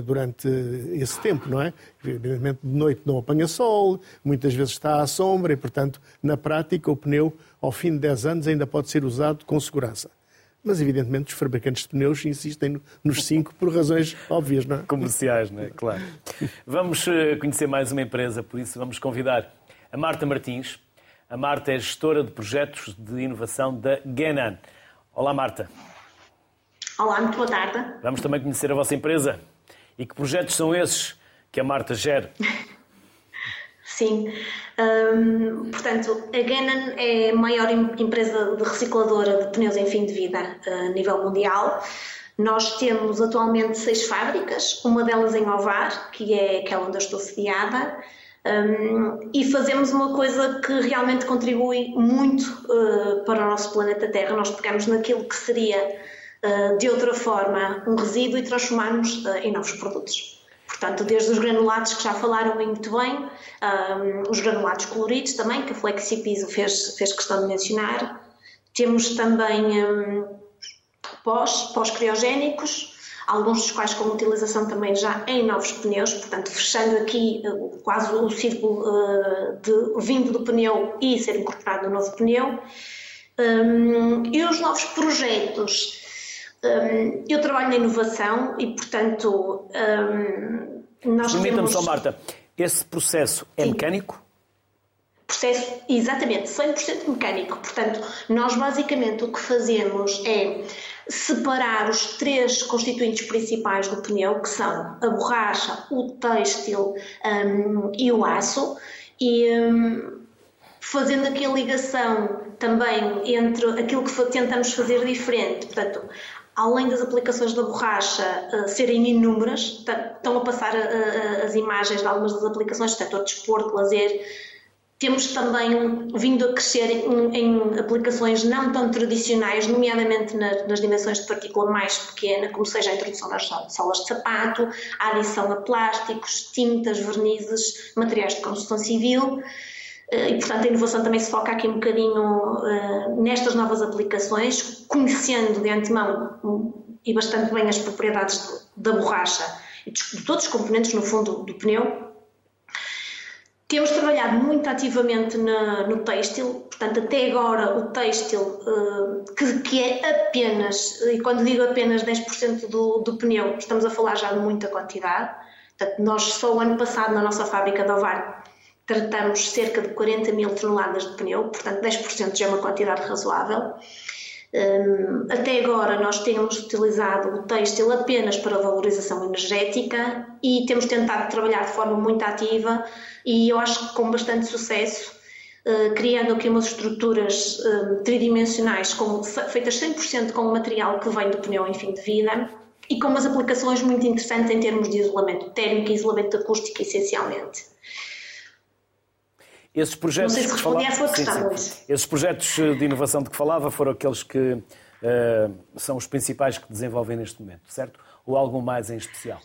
durante esse tempo, não é? Evidentemente, de noite não apanha sol, muitas vezes está à sombra e, portanto, na prática, o pneu, ao fim de 10 anos, ainda pode ser usado com segurança. Mas, evidentemente, os fabricantes de pneus insistem nos 5 por razões óbvias, não é? Comerciais, não é? Claro. Vamos eh, conhecer mais uma empresa, por isso vamos convidar a Marta Martins. A Marta é gestora de projetos de inovação da Genan. Olá, Marta. Olá, muito boa tarde. Vamos também conhecer a vossa empresa. E que projetos são esses que a Marta gera? Sim. Um, portanto, a Gannon é a maior empresa de recicladora de pneus em fim de vida a nível mundial. Nós temos atualmente seis fábricas, uma delas em Ovar, que é aquela onde eu estou sediada, um, e fazemos uma coisa que realmente contribui muito uh, para o nosso planeta Terra. Nós pegamos naquilo que seria, de outra forma, um resíduo e transformamos uh, em novos produtos. Portanto, desde os granulados que já falaram muito bem, um, os granulados coloridos também, que a Flexipiso fez, fez questão de mencionar. Temos também um, pós, pós-criogénicos, alguns dos quais com utilização também já em novos pneus, portanto, fechando aqui uh, quase o círculo uh, de vindo do pneu e ser incorporado no novo pneu. Um, e os novos projetos um, eu trabalho na inovação e, portanto, um, nós Permita-me temos... só, Marta, esse processo é Sim. mecânico? Processo, exatamente, 100% mecânico. Portanto, nós basicamente o que fazemos é separar os três constituintes principais do pneu, que são a borracha, o têxtil um, e o aço, e um, fazendo aqui a ligação também entre aquilo que tentamos fazer diferente. Portanto, além das aplicações da borracha uh, serem inúmeras, estão a passar uh, as imagens de algumas das aplicações, setor desporto, lazer, temos também vindo a crescer em, em, aplicações não tão tradicionais, nomeadamente na, nas dimensões de partícula mais pequena, como seja a introdução das solas de sapato, a adição a plásticos, tintas, vernizes, materiais de construção civil. Eh, e, portanto, a inovação também se foca aqui um bocadinho uh, nestas novas aplicações, conhecendo de antemão um, e bastante bem as propriedades da borracha e de, todos os componentes, no fundo, do pneu. Temos trabalhado muito ativamente na, no têxtil, portanto, até agora o têxtil, uh, que, que, é apenas, e quando digo apenas 10% do, do pneu, estamos a falar já de muita quantidade. Portanto, nós só o ano passado na nossa fábrica de Ovar tratamos cerca de 40 mil toneladas de pneu, portanto 10% já é uma quantidade razoável. Um, até agora nós temos utilizado o têxtil apenas para valorização energética e temos tentado trabalhar de forma muito ativa e eu acho que com bastante sucesso, uh, criando aqui umas estruturas uh, tridimensionais com, feitas 100% com o material que vem do pneu em fim de vida e com umas aplicações muito interessantes em termos de isolamento térmico e isolamento acústico essencialmente. Esses projetos Não sei se respondi à sua questão, sim, sim. Esses projetos de inovação de que falava foram aqueles que uh, são os principais que desenvolvem neste momento, certo? Ou algum mais em especial?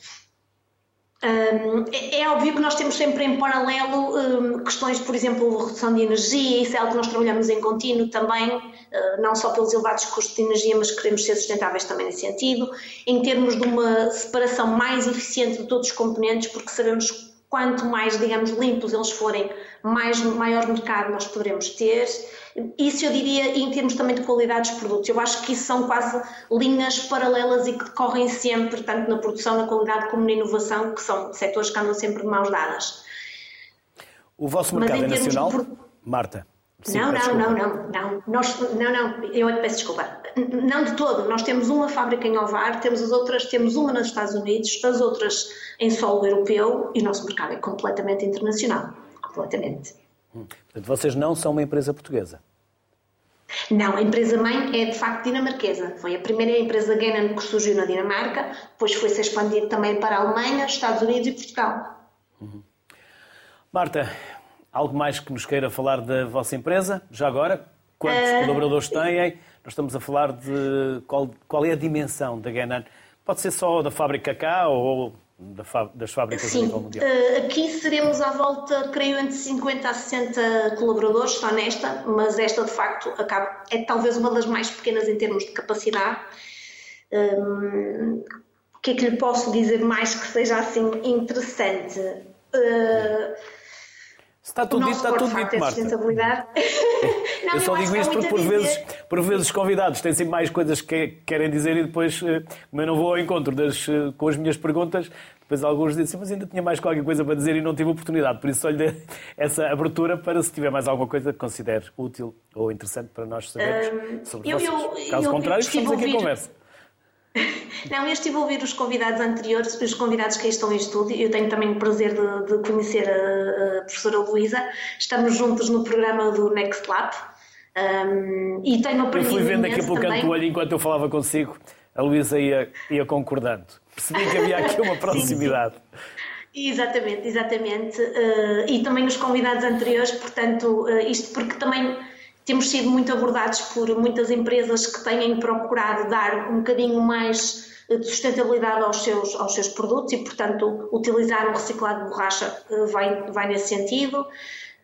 Um, é, é, óbvio que nós temos sempre em paralelo um, questões, por exemplo, redução de energia, isso é algo que nós trabalhamos em contínuo também, uh, não só pelos elevados custos de energia, mas queremos ser sustentáveis também nesse sentido, em termos de uma separação mais eficiente de todos os componentes, porque sabemos quanto mais, digamos, limpos eles forem, mais, maior mercado nós poderemos ter. Isso eu diria em termos também de qualidade dos produtos. Eu acho que isso são quase linhas paralelas e que decorrem sempre, tanto na produção, na qualidade como na inovação, que são setores que andam sempre de mãos dadas. O vosso mercado é nacional, de... Marta? Sim, não, não, não, não, não, Nós, não, não, eu é peço desculpa. Não de todo. Nós temos uma fábrica em Ovar, temos as outras, temos uma nos Estados Unidos, as outras em solo europeu e o nosso mercado é completamente internacional. Completamente. Hum. Portanto, vocês não são uma empresa portuguesa? Não, a empresa-mãe é de facto dinamarquesa. Foi a primeira empresa Genan que surgiu na Dinamarca, depois foi-se expandido também para a Alemanha, Estados Unidos e Portugal. Uhum. Marta, Algo mais que nos queira falar da vossa empresa, já agora? Quantos uh... colaboradores têm? Nós estamos a falar de qual, qual é a dimensão da Genan. Pode ser só da fábrica cá ou das fábricas Sim. a nível mundial? Uh, aqui seremos à volta, creio, entre 50 a 60 colaboradores, só nesta, mas esta de facto acaba, é talvez uma das mais pequenas em termos de capacidade. Um, que é que lhe posso dizer mais que seja assim interessante? Uh, Está tudo dito, está tudo dito, Marta. Não, eu só eu digo isto porque por vezes, por vezes os convidados têm sempre mais coisas que querem dizer e depois, eh, como eu não vou ao encontro das, eh, com as minhas perguntas, depois alguns dizem, mas ainda tinha mais qualquer coisa para dizer e não tive oportunidade. Por isso só lhe dei essa abertura para se tiver mais alguma coisa que considere útil ou interessante para nós sabermos sobre eu, vocês. Caso eu, contrário, estamos aqui a conversa. Não, eu estive a ouvir os convidados anteriores, os convidados que aí estão em estúdio. Eu tenho também o prazer de, de conhecer a, a, professora Luísa. Estamos juntos no programa do Next Lab. Um, e tenho aprendido Eu fui vendo aqui pelo canto do olho enquanto eu falava consigo, a Luísa ia, ia concordando. Percebi que havia aqui uma proximidade. sim, sim. Exatamente, exatamente. Uh, e também os convidados anteriores, portanto, uh, isto porque também temos sido muito abordados por muitas empresas que têm procurado dar um bocadinho mais de sustentabilidade aos seus, aos seus produtos e, portanto, utilizar um reciclado de borracha eh, vai, vai nesse sentido.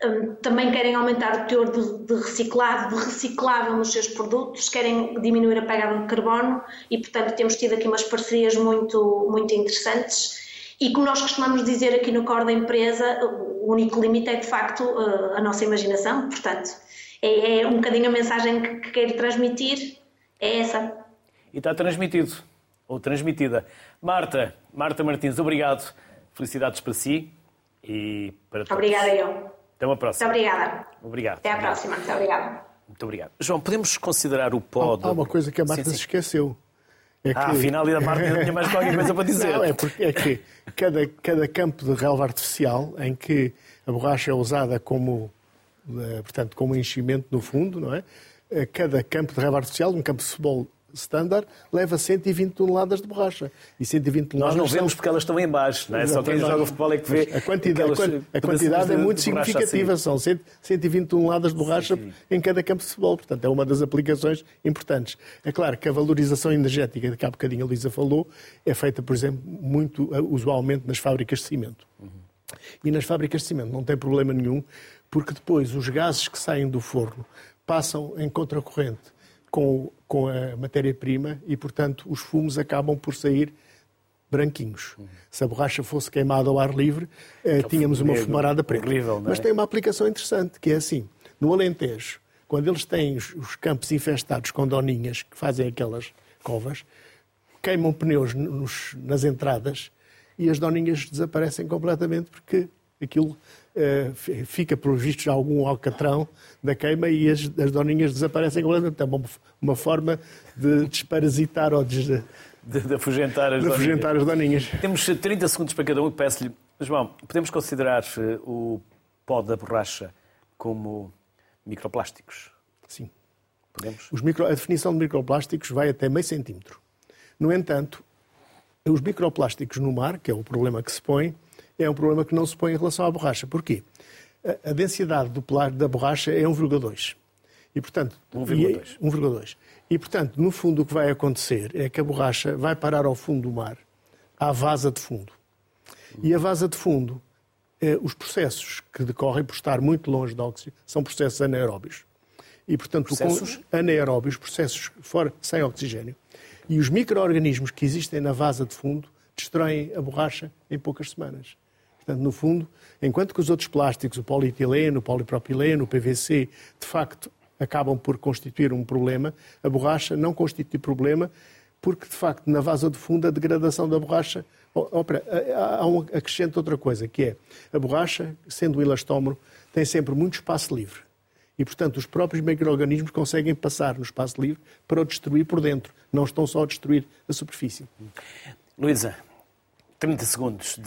Hum, também querem aumentar o teor de, de reciclado, de reciclável nos seus produtos, querem diminuir a pegada de carbono e, portanto, temos tido aqui umas parcerias muito, muito interessantes. E como nós costumamos dizer aqui no core da empresa, o único limite é de facto eh, a nossa imaginação, portanto, é, é um bocadinho a mensagem que, que quero transmitir, é essa. E está transmitido, ou transmitida. Marta, Marta Martins, obrigado. Felicidades para si e para todos. Obrigada eu. Até uma próxima. Muito obrigada. Obrigado. Até à próxima. Muito obrigada. Muito obrigado. João, podemos considerar o pó... Há, há uma coisa que a Marta sim, sim. se esqueceu. É ah, que... afinal, a Marta ainda tinha mais qualquer coisa para dizer. Não, é, porque, é que cada, cada campo de relva artificial em que a borracha é usada como eh, portanto, como enchimento no fundo, não é? Eh, cada campo de relva artificial, um campo de futebol standard, leva 120 toneladas de borracha. E 120 toneladas. Nós não vemos porque elas estão em baixo, não é? Só quem joga futebol é que vê. A quantidade, a quantidade é muito significativa, assim. são 120 toneladas de borracha sim, em cada campo de futebol. Portanto, é uma das aplicações importantes. É claro que a valorização energética, de que há bocadinho a Luísa falou, é feita, por exemplo, muito eh, usualmente nas fábricas de cimento. Uhum. E nas fábricas de cimento não tem problema nenhum, porque depois os gases que saem do forno passam em contracorrente com, com a matéria-prima e, portanto, os fumos acabam por sair branquinhos. Uhum. Se a borracha fosse queimada ao ar livre, eh, tínhamos uma fumarada preta. Horrível, é? Mas tem uma aplicação interessante, que é assim, no Alentejo, quando eles têm os, os campos infestados com doninhas, que fazem aquelas covas, queimam pneus nos, nas entradas e as doninhas desaparecem completamente porque aquilo fica, por vistos, algum alcatrão da queima e as, as doninhas desaparecem completamente. É uma, uma forma de desparasitar ou de, de, de afugentar, as, de afugentar as doninhas. Temos 30 segundos para cada um. Peço-lhe, João, podemos considerar eh, o pó da borracha como microplásticos? Sim. Podemos? Os micro, a definição de microplásticos vai até meio centímetro. No entanto, os microplásticos no mar, que é o problema que se põe, é um problema que não se põe em relação à borracha. Porquê? A, densidade do pelar da borracha é 1,2. E, portanto, 1,2. E, portanto, no fundo, o que vai acontecer é que a borracha vai parar ao fundo do mar, à vasa de fundo. E a vasa de fundo, eh, os processos que decorrem por estar muito longe de oxigênio são processos anaeróbios. E, portanto, processos? anaeróbios, processos fora, sem oxigênio. E os micro-organismos que existem na vasa de fundo destroem a borracha em poucas semanas. Portanto, no fundo, enquanto que os outros plásticos, o polietileno, o polipropileno, o PVC, de facto acabam por constituir um problema, a borracha não constitui problema porque, de facto, na vasa de fundo, a degradação da borracha. Opera, há um acrescento outra coisa, que é a borracha, sendo o elastómero, tem sempre muito espaço livre. E, portanto, os próprios micro-organismos conseguem passar no espaço livre para o destruir por dentro. Não estão só a destruir a superfície. Luísa, 30 segundos.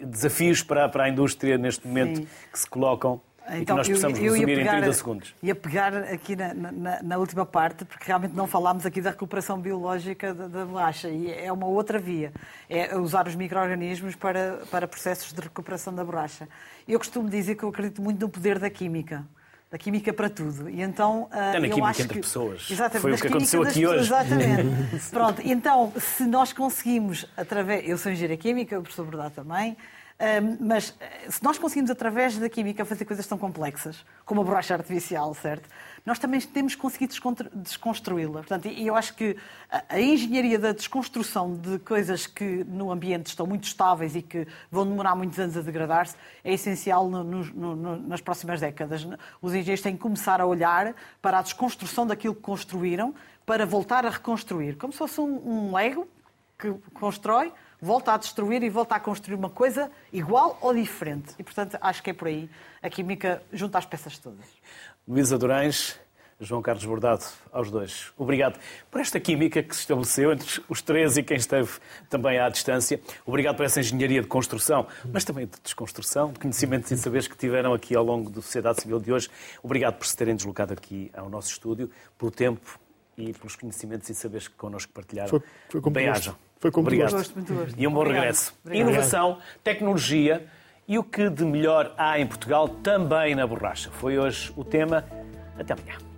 Desafios para, para a indústria neste momento Sim. que se colocam então, e que nós possamos eu, eu resumir pegar, em 30 segundos. Ia pegar aqui na, na, na, última parte, porque realmente não falámos aqui da recuperação biológica da, da borracha, e é uma outra via, é usar os micro-organismos para, para processos de recuperação da borracha. Eu costumo dizer que eu acredito muito no poder da química da química para tudo. E então, Até na eu química acho entre que... pessoas. Exatamente, Foi o que aconteceu aqui pessoas, hoje. Exatamente. Pronto, então, se nós conseguimos, através... Eu sou engenheira química, o professor Bordá também, Um, mas eh, se nós conseguimos, através da química, fazer coisas tão complexas, como a borracha artificial, certo? Nós também temos conseguido desconstruí-la. Portanto, e eu acho que a engenharia da desconstrução de coisas que no ambiente estão muito estáveis e que vão demorar muitos anos a degradar-se é essencial no, no, no, nas próximas décadas. Os engenheiros têm que começar a olhar para a desconstrução daquilo que construíram para voltar a reconstruir, como se fosse um, um Lego que constrói, volta a destruir e volta a construir uma coisa igual ou diferente. E, portanto, acho que é por aí. A química junta as peças todas. Luísa Durães, João Carlos Bordado, aos dois. Obrigado por esta química que se estabeleceu entre os três e quem esteve também à distância. Obrigado por essa engenharia de construção, mas também de desconstrução, de conhecimentos e saberes que tiveram aqui ao longo da Sociedade Civil de hoje. Obrigado por se terem deslocado aqui ao nosso estúdio, pelo tempo e pelos conhecimentos e saberes que connosco partilharam. Foi, foi com Bem-ajam. Foi com Obrigado. Gosto, muito gosto. E um bom Obrigado. regresso. Obrigado. Inovação, tecnologia e o que de melhor há em Portugal também na borracha. Foi hoje o tema. Até amanhã.